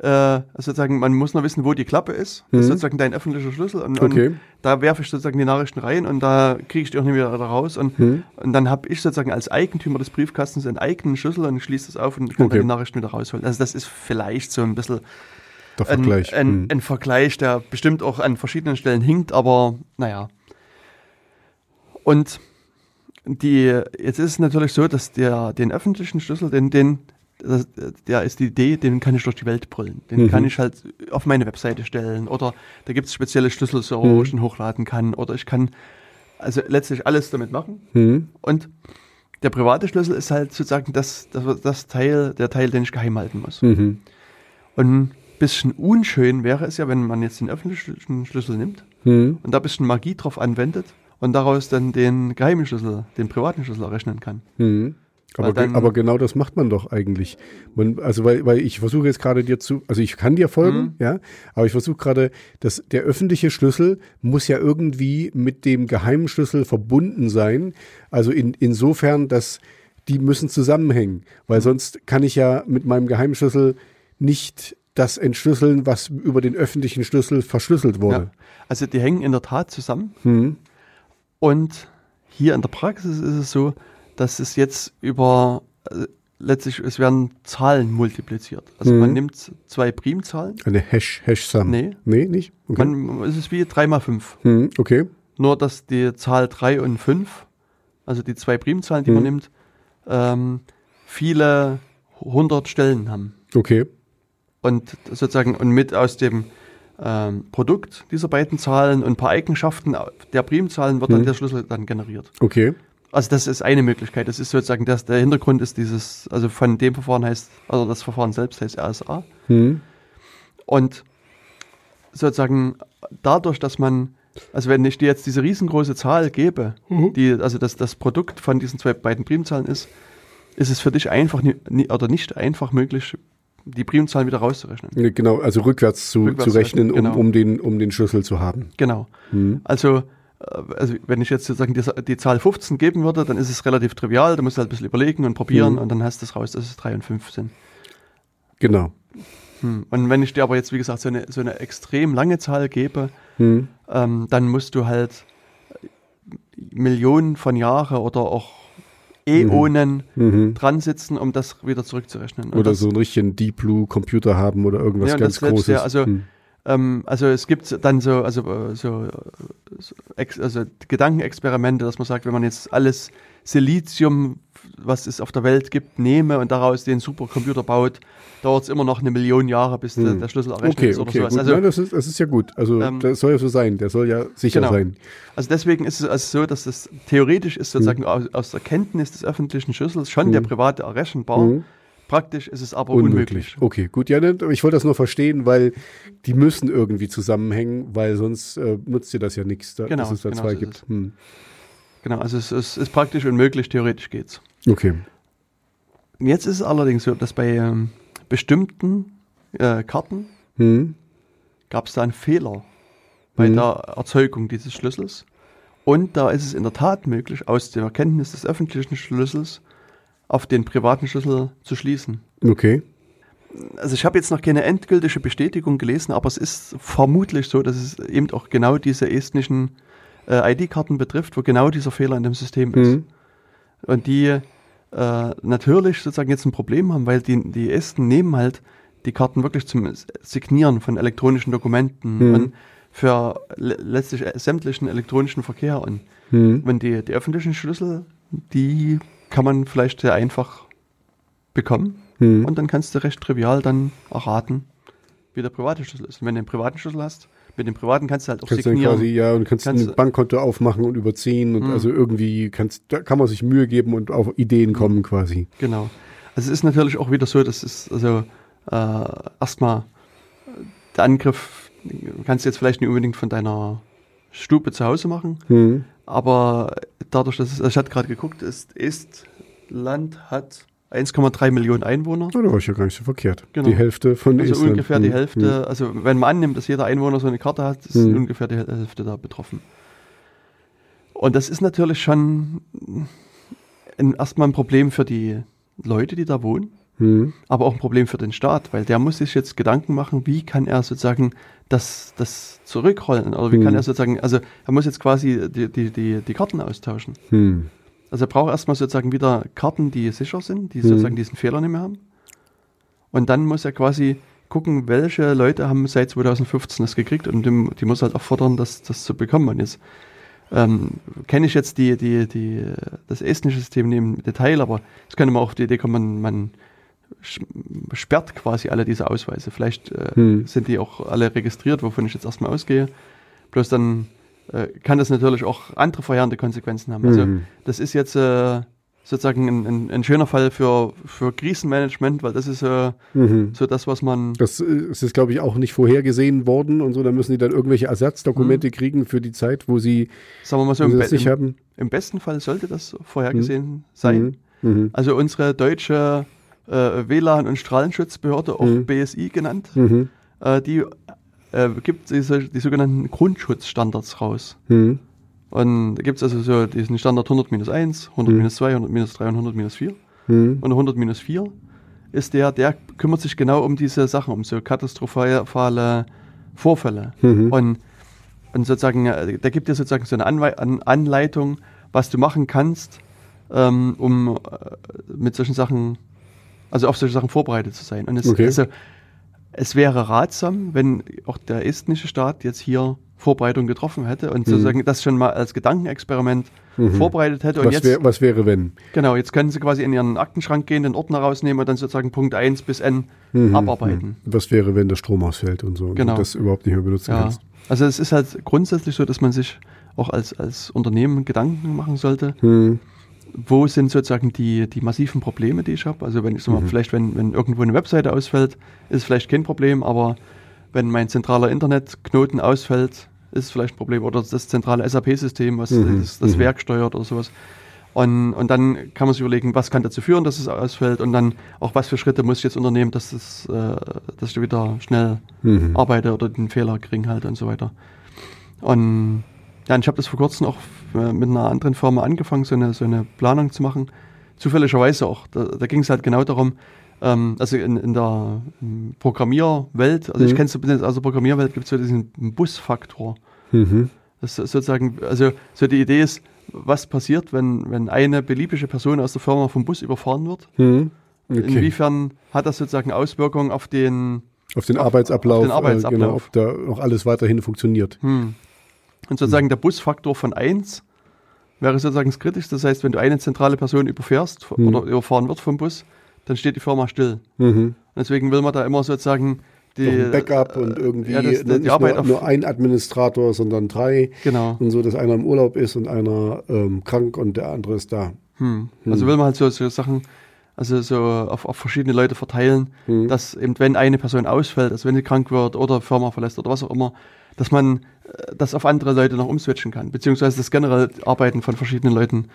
äh, also sozusagen, man muss noch wissen, wo die Klappe ist. Das ist Mhm. sozusagen dein öffentlicher Schlüssel. Und, Okay. und da werfe ich sozusagen die Nachrichten rein und da kriege ich die auch nicht wieder raus. Und, Hm. und dann habe ich sozusagen als Eigentümer des Briefkastens einen eigenen Schlüssel und schließe das auf und kann Okay. dann die Nachrichten wieder rausholen. Also das ist vielleicht so ein bisschen Der ein, Vergleich. ein, Hm. ein Vergleich, der bestimmt auch an verschiedenen Stellen hinkt, aber naja. Und die, jetzt ist es natürlich so, dass der, den öffentlichen Schlüssel, den, den, das, der ist die Idee, den kann ich durch die Welt brüllen. Den Mhm. kann ich halt auf meine Webseite stellen oder da gibt es spezielle Schlüsselserver, Mhm. wo ich ihn hochladen kann oder ich kann also letztlich alles damit machen. Hm. Und der private Schlüssel ist halt sozusagen das, das, das Teil, der Teil, den ich geheim halten muss. Mhm. Und ein bisschen unschön wäre es ja, wenn man jetzt den öffentlichen Schlüssel nimmt Hm. und da ein bisschen Magie drauf anwendet und daraus dann den geheimen Schlüssel, den privaten Schlüssel errechnen kann. Mhm. Aber, dann- aber genau das macht man doch eigentlich. Man, also weil, weil ich versuche jetzt gerade dir zu, also ich kann dir folgen, Mhm. ja, aber ich versuche gerade, dass der öffentliche Schlüssel muss ja irgendwie mit dem geheimen Schlüssel verbunden sein. Also in, insofern, dass die müssen zusammenhängen, weil sonst kann ich ja mit meinem geheimen Schlüssel nicht das entschlüsseln, was über den öffentlichen Schlüssel verschlüsselt Ja. wurde. Also die hängen in der Tat zusammen Mhm. Und hier in der Praxis ist es so, dass es jetzt über äh, letztlich es werden Zahlen multipliziert. Also Mhm. man nimmt zwei Primzahlen. Eine Hash, Hash-Sum. Nee. Nee, nicht? Okay. Man, es ist wie 3 mal 5. Mhm. okay. Nur, dass die Zahl 3 und 5, also die zwei Primzahlen, die man Mhm. nimmt, ähm, viele hundert Stellen haben. Okay. Und sozusagen, und mit aus dem ähm, Produkt dieser beiden Zahlen und ein paar Eigenschaften der Primzahlen wird dann Mhm. der Schlüssel dann generiert. Okay. Also das ist eine Möglichkeit. Das ist sozusagen, das, der Hintergrund ist dieses, also von dem Verfahren heißt, also das Verfahren selbst heißt RSA. Mhm. Und sozusagen dadurch, dass man, also wenn ich dir jetzt diese riesengroße Zahl gebe, Mhm. die, also das, das Produkt von diesen zwei beiden Primzahlen ist, ist es für dich einfach oder nicht einfach möglich, die Primzahlen wieder rauszurechnen. Genau, also rückwärts zu, Rückwärts zu rechnen, rechnen, um, genau. um, den, um den Schlüssel zu haben. Genau. Mhm. Also, äh, also wenn ich jetzt sozusagen die, die Zahl 15 geben würde, dann ist es relativ trivial, da musst du halt ein bisschen überlegen und probieren Mhm. und dann hast du es raus, dass es 3 und 5 sind. Genau. Hm. Und wenn ich dir aber jetzt, wie gesagt, so eine, so eine extrem lange Zahl gebe, Mhm. ähm, dann musst du halt Millionen von Jahren oder auch Äonen Mhm. dran sitzen, um das wieder zurückzurechnen. Und Oder das, so einen richtigen Deep Blue Computer haben oder irgendwas Ja, ganz Großes. ja, also- Mhm. ähm, also es gibt dann so, also, äh, so, äh, also Gedankenexperimente, dass man sagt, wenn man jetzt alles Silizium, was es auf der Welt gibt, nehme und daraus den Supercomputer baut, dauert es immer noch eine Million Jahre, bis der, Hm. der Schlüssel errechnet Okay, ist oder okay, sowas. gut. Also, Nein, das, ist, das ist ja gut. Also Ähm, das soll ja so sein. Der soll ja sicher Genau. sein. Also deswegen ist es also so, dass das theoretisch ist sozusagen aus, aus der Kenntnis des öffentlichen Schlüssels schon der Mhm. private errechenbar. Praktisch ist es aber unmöglich. Unmöglich. Okay, gut. Ja, ich wollte das nur verstehen, weil die müssen irgendwie zusammenhängen, weil sonst äh, nutzt dir das ja nichts, da, Genau, dass es da genau zwei so gibt. es. Hm. Genau, also es ist, ist praktisch unmöglich, theoretisch geht's. Okay. Jetzt ist es allerdings so, dass bei ähm, bestimmten äh, Karten Hm. gab es da einen Fehler bei Mhm. der Erzeugung dieses Schlüssels. Und da ist es in der Tat möglich, aus der Erkenntnis des öffentlichen Schlüssels auf den privaten Schlüssel zu schließen. Okay. Also ich habe jetzt noch keine endgültige Bestätigung gelesen, aber es ist vermutlich so, dass es eben auch genau diese estnischen äh, ID-Karten betrifft, wo genau dieser Fehler in dem System ist. Hm. Und die äh, natürlich sozusagen jetzt ein Problem haben, weil die, die Esten nehmen halt die Karten wirklich zum Signieren von elektronischen Dokumenten Mhm. und für le letztlich sämtlichen elektronischen Verkehr. Und Mhm. wenn die, die öffentlichen Schlüssel, die kann man vielleicht sehr einfach bekommen. Mhm. Und dann kannst du recht trivial dann erraten, wie der private Schlüssel ist. Und wenn du einen privaten Schlüssel hast, mit dem privaten kannst du halt auch Kannst signieren. quasi, ja, und kannst, Kannst ein Bankkonto aufmachen und überziehen und Mhm. also irgendwie kannst, da kann man sich Mühe geben und auf Ideen kommen quasi. Genau. Also es ist natürlich auch wieder so, dass es also äh, erstmal der Angriff kannst du jetzt vielleicht nicht unbedingt von deiner Stube zu Hause machen, Mhm. Aber dadurch, dass es, also ich hatte gerade geguckt, ist, Estland hat 1,3 Millionen Einwohner. Oh, da war ich ja gar nicht so verkehrt. Genau. Die Hälfte von Also Estland. ungefähr die Mhm. Hälfte, also wenn man annimmt, dass jeder Einwohner so eine Karte hat, ist Mhm. ungefähr die Hälfte da betroffen. Und das ist natürlich schon ein, erstmal ein Problem für die Leute, die da wohnen, Mhm. aber auch ein Problem für den Staat, weil der muss sich jetzt Gedanken machen, wie kann er sozusagen das, das zurückrollen oder wie kann Mhm. er sozusagen, also er muss jetzt quasi die, die, die, die Karten austauschen. Mhm. Also er braucht erstmal sozusagen wieder Karten, die sicher sind, die Mhm. sozusagen diesen Fehler nicht mehr haben. Und dann muss er quasi gucken, welche Leute haben seit 2015 das gekriegt und dem, die muss halt auch fordern, das, das zu bekommen. Und jetzt ähm, kenne ich jetzt die, die, die, das estnische System nicht im Detail, aber es könnte man auch auf die Idee kommen, man, man sperrt quasi alle diese Ausweise. Vielleicht äh, Hm. sind die auch alle registriert, wovon ich jetzt erstmal ausgehe. Bloß dann äh, kann das natürlich auch andere verheerende Konsequenzen haben. Also Mhm. das ist jetzt äh, sozusagen ein, ein, ein schöner Fall für, für Krisenmanagement, weil das ist äh, Mhm. so das, was man Das äh, es ist, glaube ich, auch nicht vorhergesehen worden und so. Da müssen die dann irgendwelche Ersatzdokumente kriegen für die Zeit, wo sie, sagen wir mal so, im, Be im, haben. im besten Fall sollte das vorhergesehen sein. Mhm. Mhm. Also unsere deutsche äh, WLAN- und Strahlenschutzbehörde, auch Mhm. BSI genannt, Mhm. äh, die äh, gibt diese, die sogenannten Grundschutzstandards raus. Mhm. Und da gibt es also so diesen Standard 100-1, 100-2, 100-3 und 100-4. Mhm. Und 100-4 ist der, der kümmert sich genau um diese Sachen, um so katastrophale Vorfälle. Mhm. Und, und sozusagen, äh, da gibt es sozusagen so eine Anwei An Anleitung, was du machen kannst, ähm, um äh, mit solchen Sachen, also auf solche Sachen vorbereitet zu sein. Und es, Okay. also, es wäre ratsam, wenn auch der estnische Staat jetzt hier Vorbereitung getroffen hätte und sozusagen das schon mal als Gedankenexperiment vorbereitet hätte. Und Mhm. Was, jetzt, wär, was wäre, wenn? Genau, jetzt können Sie quasi in Ihren Aktenschrank gehen, den Ordner rausnehmen und dann sozusagen Punkt 1 bis N Mhm. abarbeiten. Was wäre, wenn der Strom ausfällt und so und Genau. du das überhaupt nicht mehr benutzen Ja. kannst? Also es ist halt grundsätzlich so, dass man sich auch als, als Unternehmen Gedanken machen sollte, Mhm. Wo sind sozusagen die, die massiven Probleme, die ich habe. Also wenn ich sag mal, vielleicht, wenn, wenn irgendwo eine Webseite ausfällt, ist es vielleicht kein Problem, aber wenn mein zentraler Internetknoten ausfällt, ist es vielleicht ein Problem. Oder das zentrale SAP-System, was Mhm. das, das Werk steuert oder sowas. Und, und dann kann man sich überlegen, was kann dazu führen, dass es ausfällt und dann auch, was für Schritte muss ich jetzt unternehmen, dass, das, äh, dass ich wieder schnell Mhm. arbeite oder den Fehler gering halte und so weiter. Und ja, und ich habe das vor kurzem auch äh, mit einer anderen Firma angefangen, so eine, so eine Planung zu machen. Zufälligerweise auch. Da, da ging es halt genau darum, ähm, also in, in der ähm, Programmierwelt, also ich Mhm. kenne es aus der Programmierwelt, gibt es so diesen Busfaktor. Mhm. Das ist sozusagen, also so die Idee ist, was passiert, wenn, wenn eine beliebige Person aus der Firma vom Bus überfahren wird? Mhm. Okay. Inwiefern hat das sozusagen Auswirkungen auf den Auf den auf- Arbeitsablauf, auf den Arbeitsablauf. Äh, genau, ob da noch alles weiterhin funktioniert. Hm. Und sozusagen der Busfaktor von 1 wäre sozusagen das Kritischste. Das heißt, wenn du eine zentrale Person überfährst Hm. oder überfahren wird vom Bus, dann steht die Firma still. Mhm. Deswegen will man da immer sozusagen die, ein Backup und irgendwie ja, das, die, nicht Arbeit nur, nur ein Administrator, sondern drei. genau. Und so, dass einer im Urlaub ist und einer ähm, krank und der andere ist da. Hm. Also will man halt so, so Sachen, also so auf, auf verschiedene Leute verteilen, Hm. dass eben wenn eine Person ausfällt, also wenn sie krank wird oder Firma verlässt oder was auch immer, dass man äh, das auf andere Leute noch umswitchen kann, beziehungsweise das generell Arbeiten von verschiedenen Leuten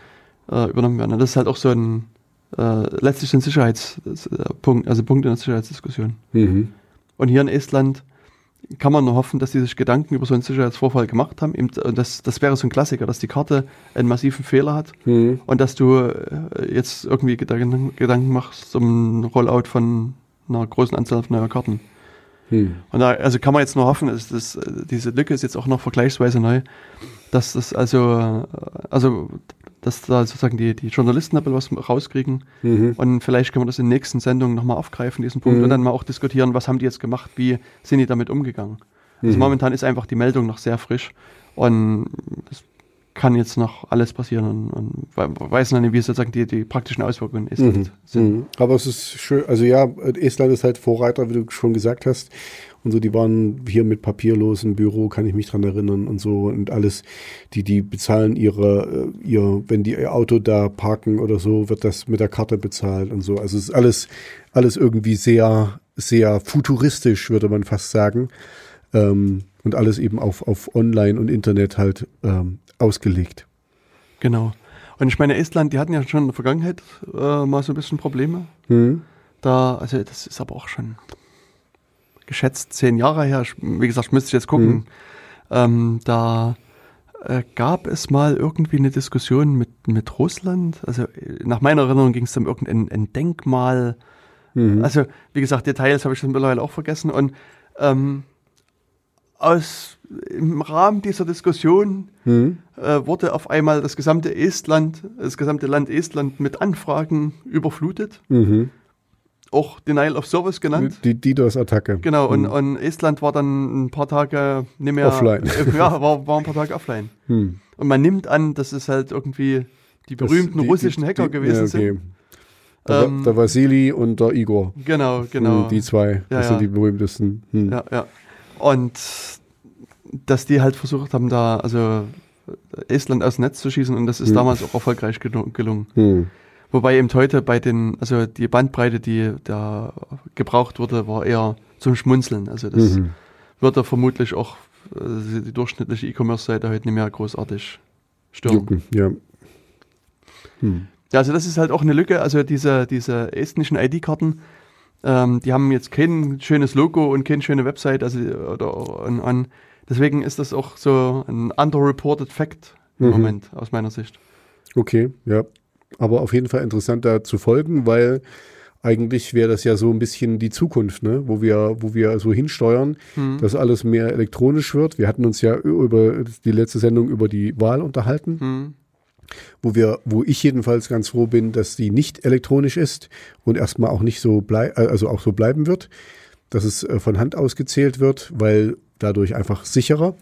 äh, übernommen werden. Und das ist halt auch so ein äh, letztlich ein Sicherheitspunkt, also Punkt in der Sicherheitsdiskussion. Mhm. Und hier in Estland kann man nur hoffen, dass die sich Gedanken über so einen Sicherheitsvorfall gemacht haben. Und das, das wäre so ein Klassiker, dass die Karte einen massiven Fehler hat Mhm. und dass du äh, jetzt irgendwie Gedanken, Gedanken machst um Rollout von einer großen Anzahl von neuer Karten. Mhm. Und da, also kann man jetzt nur hoffen, dass das, äh, diese Lücke ist jetzt auch noch vergleichsweise neu, dass das also, also dass da sozusagen die, die Journalisten ein bisschen was rauskriegen. Mhm. Und vielleicht können wir das in den nächsten Sendungen nochmal aufgreifen, diesen Punkt, Mhm. und dann mal auch diskutieren, was haben die jetzt gemacht, wie sind die damit umgegangen. Also Mhm. momentan ist einfach die Meldung noch sehr frisch und es kann jetzt noch alles passieren und, und we- weiß noch nicht, wie sozusagen die, die praktischen Auswirkungen ist, Mhm. sind. Mhm. Aber es ist schön, also ja, Estland ist halt Vorreiter, wie du schon gesagt hast. Und so, die waren hier mit papierlosem Büro, kann ich mich dran erinnern und so und alles. Die, die bezahlen ihre, äh, ihr, wenn die ihr Auto da parken oder so, wird das mit der Karte bezahlt und so. Also es ist alles, alles irgendwie sehr, sehr futuristisch, würde man fast sagen. Ähm, und alles eben auf, auf Online und Internet halt ähm, ausgelegt. Genau. Und ich meine, Estland, die hatten ja schon in der Vergangenheit äh, mal so ein bisschen Probleme. Hm? Da, also das ist aber auch schon geschätzt zehn Jahre her. Ich, wie gesagt, müsste ich jetzt gucken. Mhm. Ähm, da äh, gab es mal irgendwie eine Diskussion mit, mit Russland. Also nach meiner Erinnerung ging es um irgendein ein Denkmal. Mhm. Also, wie gesagt, Details habe ich schon mittlerweile auch vergessen. Und ähm, aus, im Rahmen dieser Diskussion Hm? äh, wurde auf einmal das gesamte Estland, das gesamte Land Estland mit Anfragen überflutet. Mhm. Auch Denial of Service genannt. Die DDoS-Attacke. Genau, und, Hm. und Estland war dann ein paar Tage nicht mehr Offline. Äh, ja, war, war ein paar Tage offline. Hm. Und man nimmt an, dass es halt irgendwie die Das- berühmten die- russischen die- Hacker die- gewesen ja, okay. sind. Der, Ähm, der Vasili und der Igor. Genau, genau. Hm, Die zwei, Ja, das ja. sind die berühmtesten. Hm. Ja, ja. Und dass die halt versucht haben, da also Estland aus dem Netz zu schießen und das ist Hm. damals auch erfolgreich gelu- gelungen. Hm. Wobei eben heute bei den, also die Bandbreite, die da gebraucht wurde, war eher zum Schmunzeln. Also das Mhm. würde vermutlich auch äh, die durchschnittliche E-Commerce-Seite heute nicht mehr großartig stören. Ja. Hm. Ja, also das ist halt auch eine Lücke. Also diese, diese estnischen ID-Karten, ähm, die haben jetzt kein schönes Logo und keine schöne Website. Also, oder, und, und deswegen ist das auch so ein underreported Fact im Mhm. Moment, aus meiner Sicht. Okay, ja. Aber auf jeden Fall interessant da zu folgen, weil eigentlich wäre das ja so ein bisschen die Zukunft, ne? wo, wir, wo wir so hinsteuern, Hm. dass alles mehr elektronisch wird. Wir hatten uns ja über die letzte Sendung über die Wahl unterhalten. Hm. Wo wir, wo ich jedenfalls ganz froh bin, dass die nicht elektronisch ist und erstmal auch nicht so blei also auch so bleiben wird, dass es äh, von Hand ausgezählt wird, weil dadurch einfach sicherer.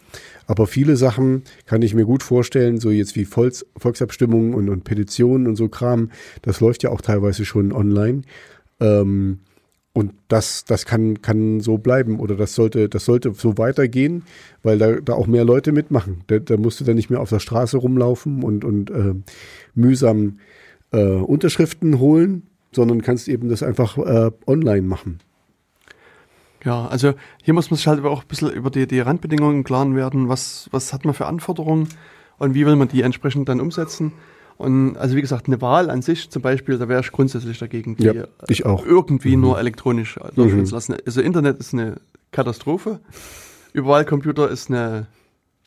Aber viele Sachen kann ich mir gut vorstellen, so jetzt wie Volks Volksabstimmungen und, und Petitionen und so Kram, das läuft ja auch teilweise schon online. Ähm, und das, das kann, kann so bleiben oder das sollte, das sollte so weitergehen, weil da, da auch mehr Leute mitmachen. Da, da musst du dann nicht mehr auf der Straße rumlaufen und, und äh, mühsam äh, Unterschriften holen, sondern kannst eben das einfach äh, online machen. Ja, also hier muss man sich halt auch ein bisschen über die, die Randbedingungen im Klaren werden. Was, was hat man für Anforderungen und wie will man die entsprechend dann umsetzen? Und also wie gesagt, eine Wahl an sich zum Beispiel, da wäre ich grundsätzlich dagegen, die Ja, ich auch. irgendwie nur elektronisch durchführen Mhm. zu lassen. Also Internet ist eine Katastrophe. Überwahlcomputer ist eine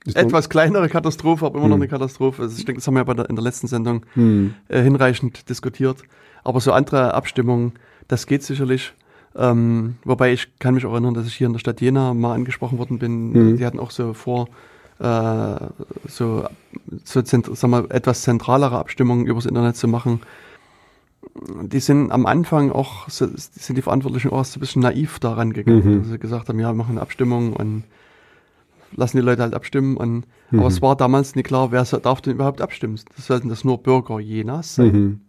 Ist noch- etwas kleinere Katastrophe, aber immer noch Mhm. eine Katastrophe. Also ich denke, das haben wir ja bei der, in der letzten Sendung Hm. äh, hinreichend diskutiert. Aber so andere Abstimmungen, das geht sicherlich. Ähm, wobei ich kann mich auch erinnern, dass ich hier in der Stadt Jena mal angesprochen worden bin. Mhm. Die hatten auch so vor, so, so zent- sag mal, etwas zentralere Abstimmungen übers Internet zu machen. Die sind am Anfang auch, so, sind die Verantwortlichen auch so ein bisschen naiv daran gegangen. Mhm. Also sie gesagt haben, ja, wir machen eine Abstimmung und lassen die Leute halt abstimmen. Und, Mhm. Aber es war damals nicht klar, wer so- darf denn überhaupt abstimmen. Das sollten das nur Bürger Jenas sein. Mhm.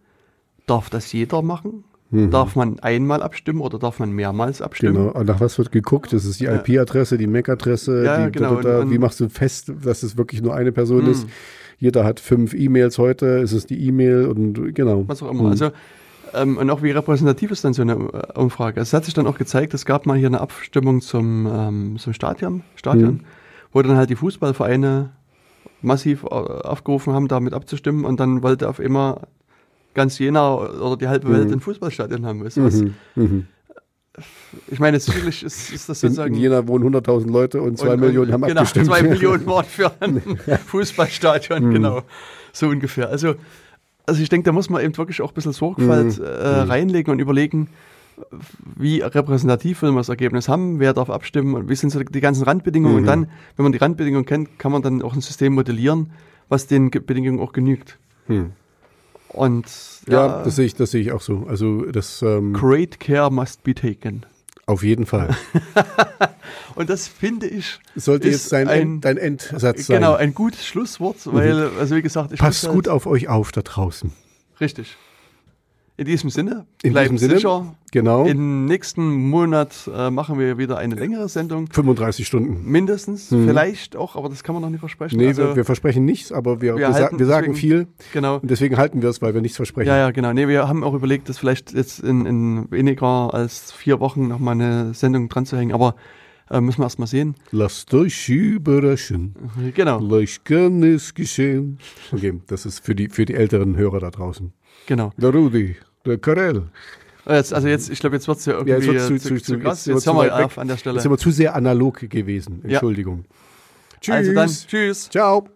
Darf das jeder machen? Mhm. Darf man einmal abstimmen oder darf man mehrmals abstimmen? Genau, und nach was wird geguckt? Das ist die Ja. IP-Adresse, die MAC-Adresse, Ja, die, genau, da, da, und- wie machst du fest, dass es wirklich nur eine Person Hm. ist? Jeder hat fünf E-Mails heute, ist es die E-Mail und genau. Was auch immer. Mhm. Also, ähm, und auch wie repräsentativ ist dann so eine äh, Umfrage. Es hat sich dann auch gezeigt, es gab mal hier eine Abstimmung zum, ähm, zum Stadion, Stadion Mhm. wo dann halt die Fußballvereine massiv äh, aufgerufen haben, damit abzustimmen und dann wollte auf immer ganz Jena oder die halbe Welt Mhm. ein Fußballstadion haben. Was? Mhm. Mhm. Ich meine, sicherlich ist, ist das sozusagen... in Jena wohnen 100.000 Leute und zwei Und- Millionen und, haben genau, abgestimmt. Zwei Millionen waren für ein Fußballstadion, Mhm. genau. So ungefähr. Also, also ich denke, da muss man eben wirklich auch ein bisschen Sorgfalt äh, reinlegen und überlegen, wie repräsentativ will man das Ergebnis haben, wer darf abstimmen und wie sind so die ganzen Randbedingungen. Und dann, wenn man die Randbedingungen kennt, kann man dann auch ein System modellieren, was den Ge- Bedingungen auch genügt. Und Ja, ja, das sehe ich, das sehe ich auch so. Also das ähm, great care must be taken. auf jeden Fall. Und das finde ich Sollte jetzt dein, ein, End, dein Endsatz sein. genau ein gutes Schlusswort, weil also wie gesagt, ich Passt halt- gut auf euch auf da draußen. Richtig. In diesem Sinne, In bleibt diesem Sinne, sicher. genau. Im nächsten Monat äh, machen wir wieder eine längere Sendung. 35 Stunden. Mindestens, vielleicht auch, aber das kann man noch nicht versprechen. Nee, also, wir, wir versprechen nichts, aber wir, wir wir, sa halten wir sagen deswegen- viel genau. und deswegen halten wir es, weil wir nichts versprechen. Ja, ja, genau. Nee, wir haben auch überlegt, das vielleicht jetzt in, in weniger als vier Wochen nochmal eine Sendung dran zu hängen, aber äh, müssen wir erst mal sehen. Lasst euch überraschen. Genau, Gleich kann es geschehen. Okay, das ist für die, für die älteren Hörer da draußen. genau. Der Rudi, der Karel. Jetzt, also jetzt, ich glaube, jetzt wird es ja irgendwie Ja, jetzt wird's zu, zu, zu, zu, krass. jetzt Jetzt sind hören wir auf an der Stelle. Jetzt sind wir zu sehr analog gewesen. Ja. Entschuldigung. Tschüss. Also dann, tschüss. Ciao.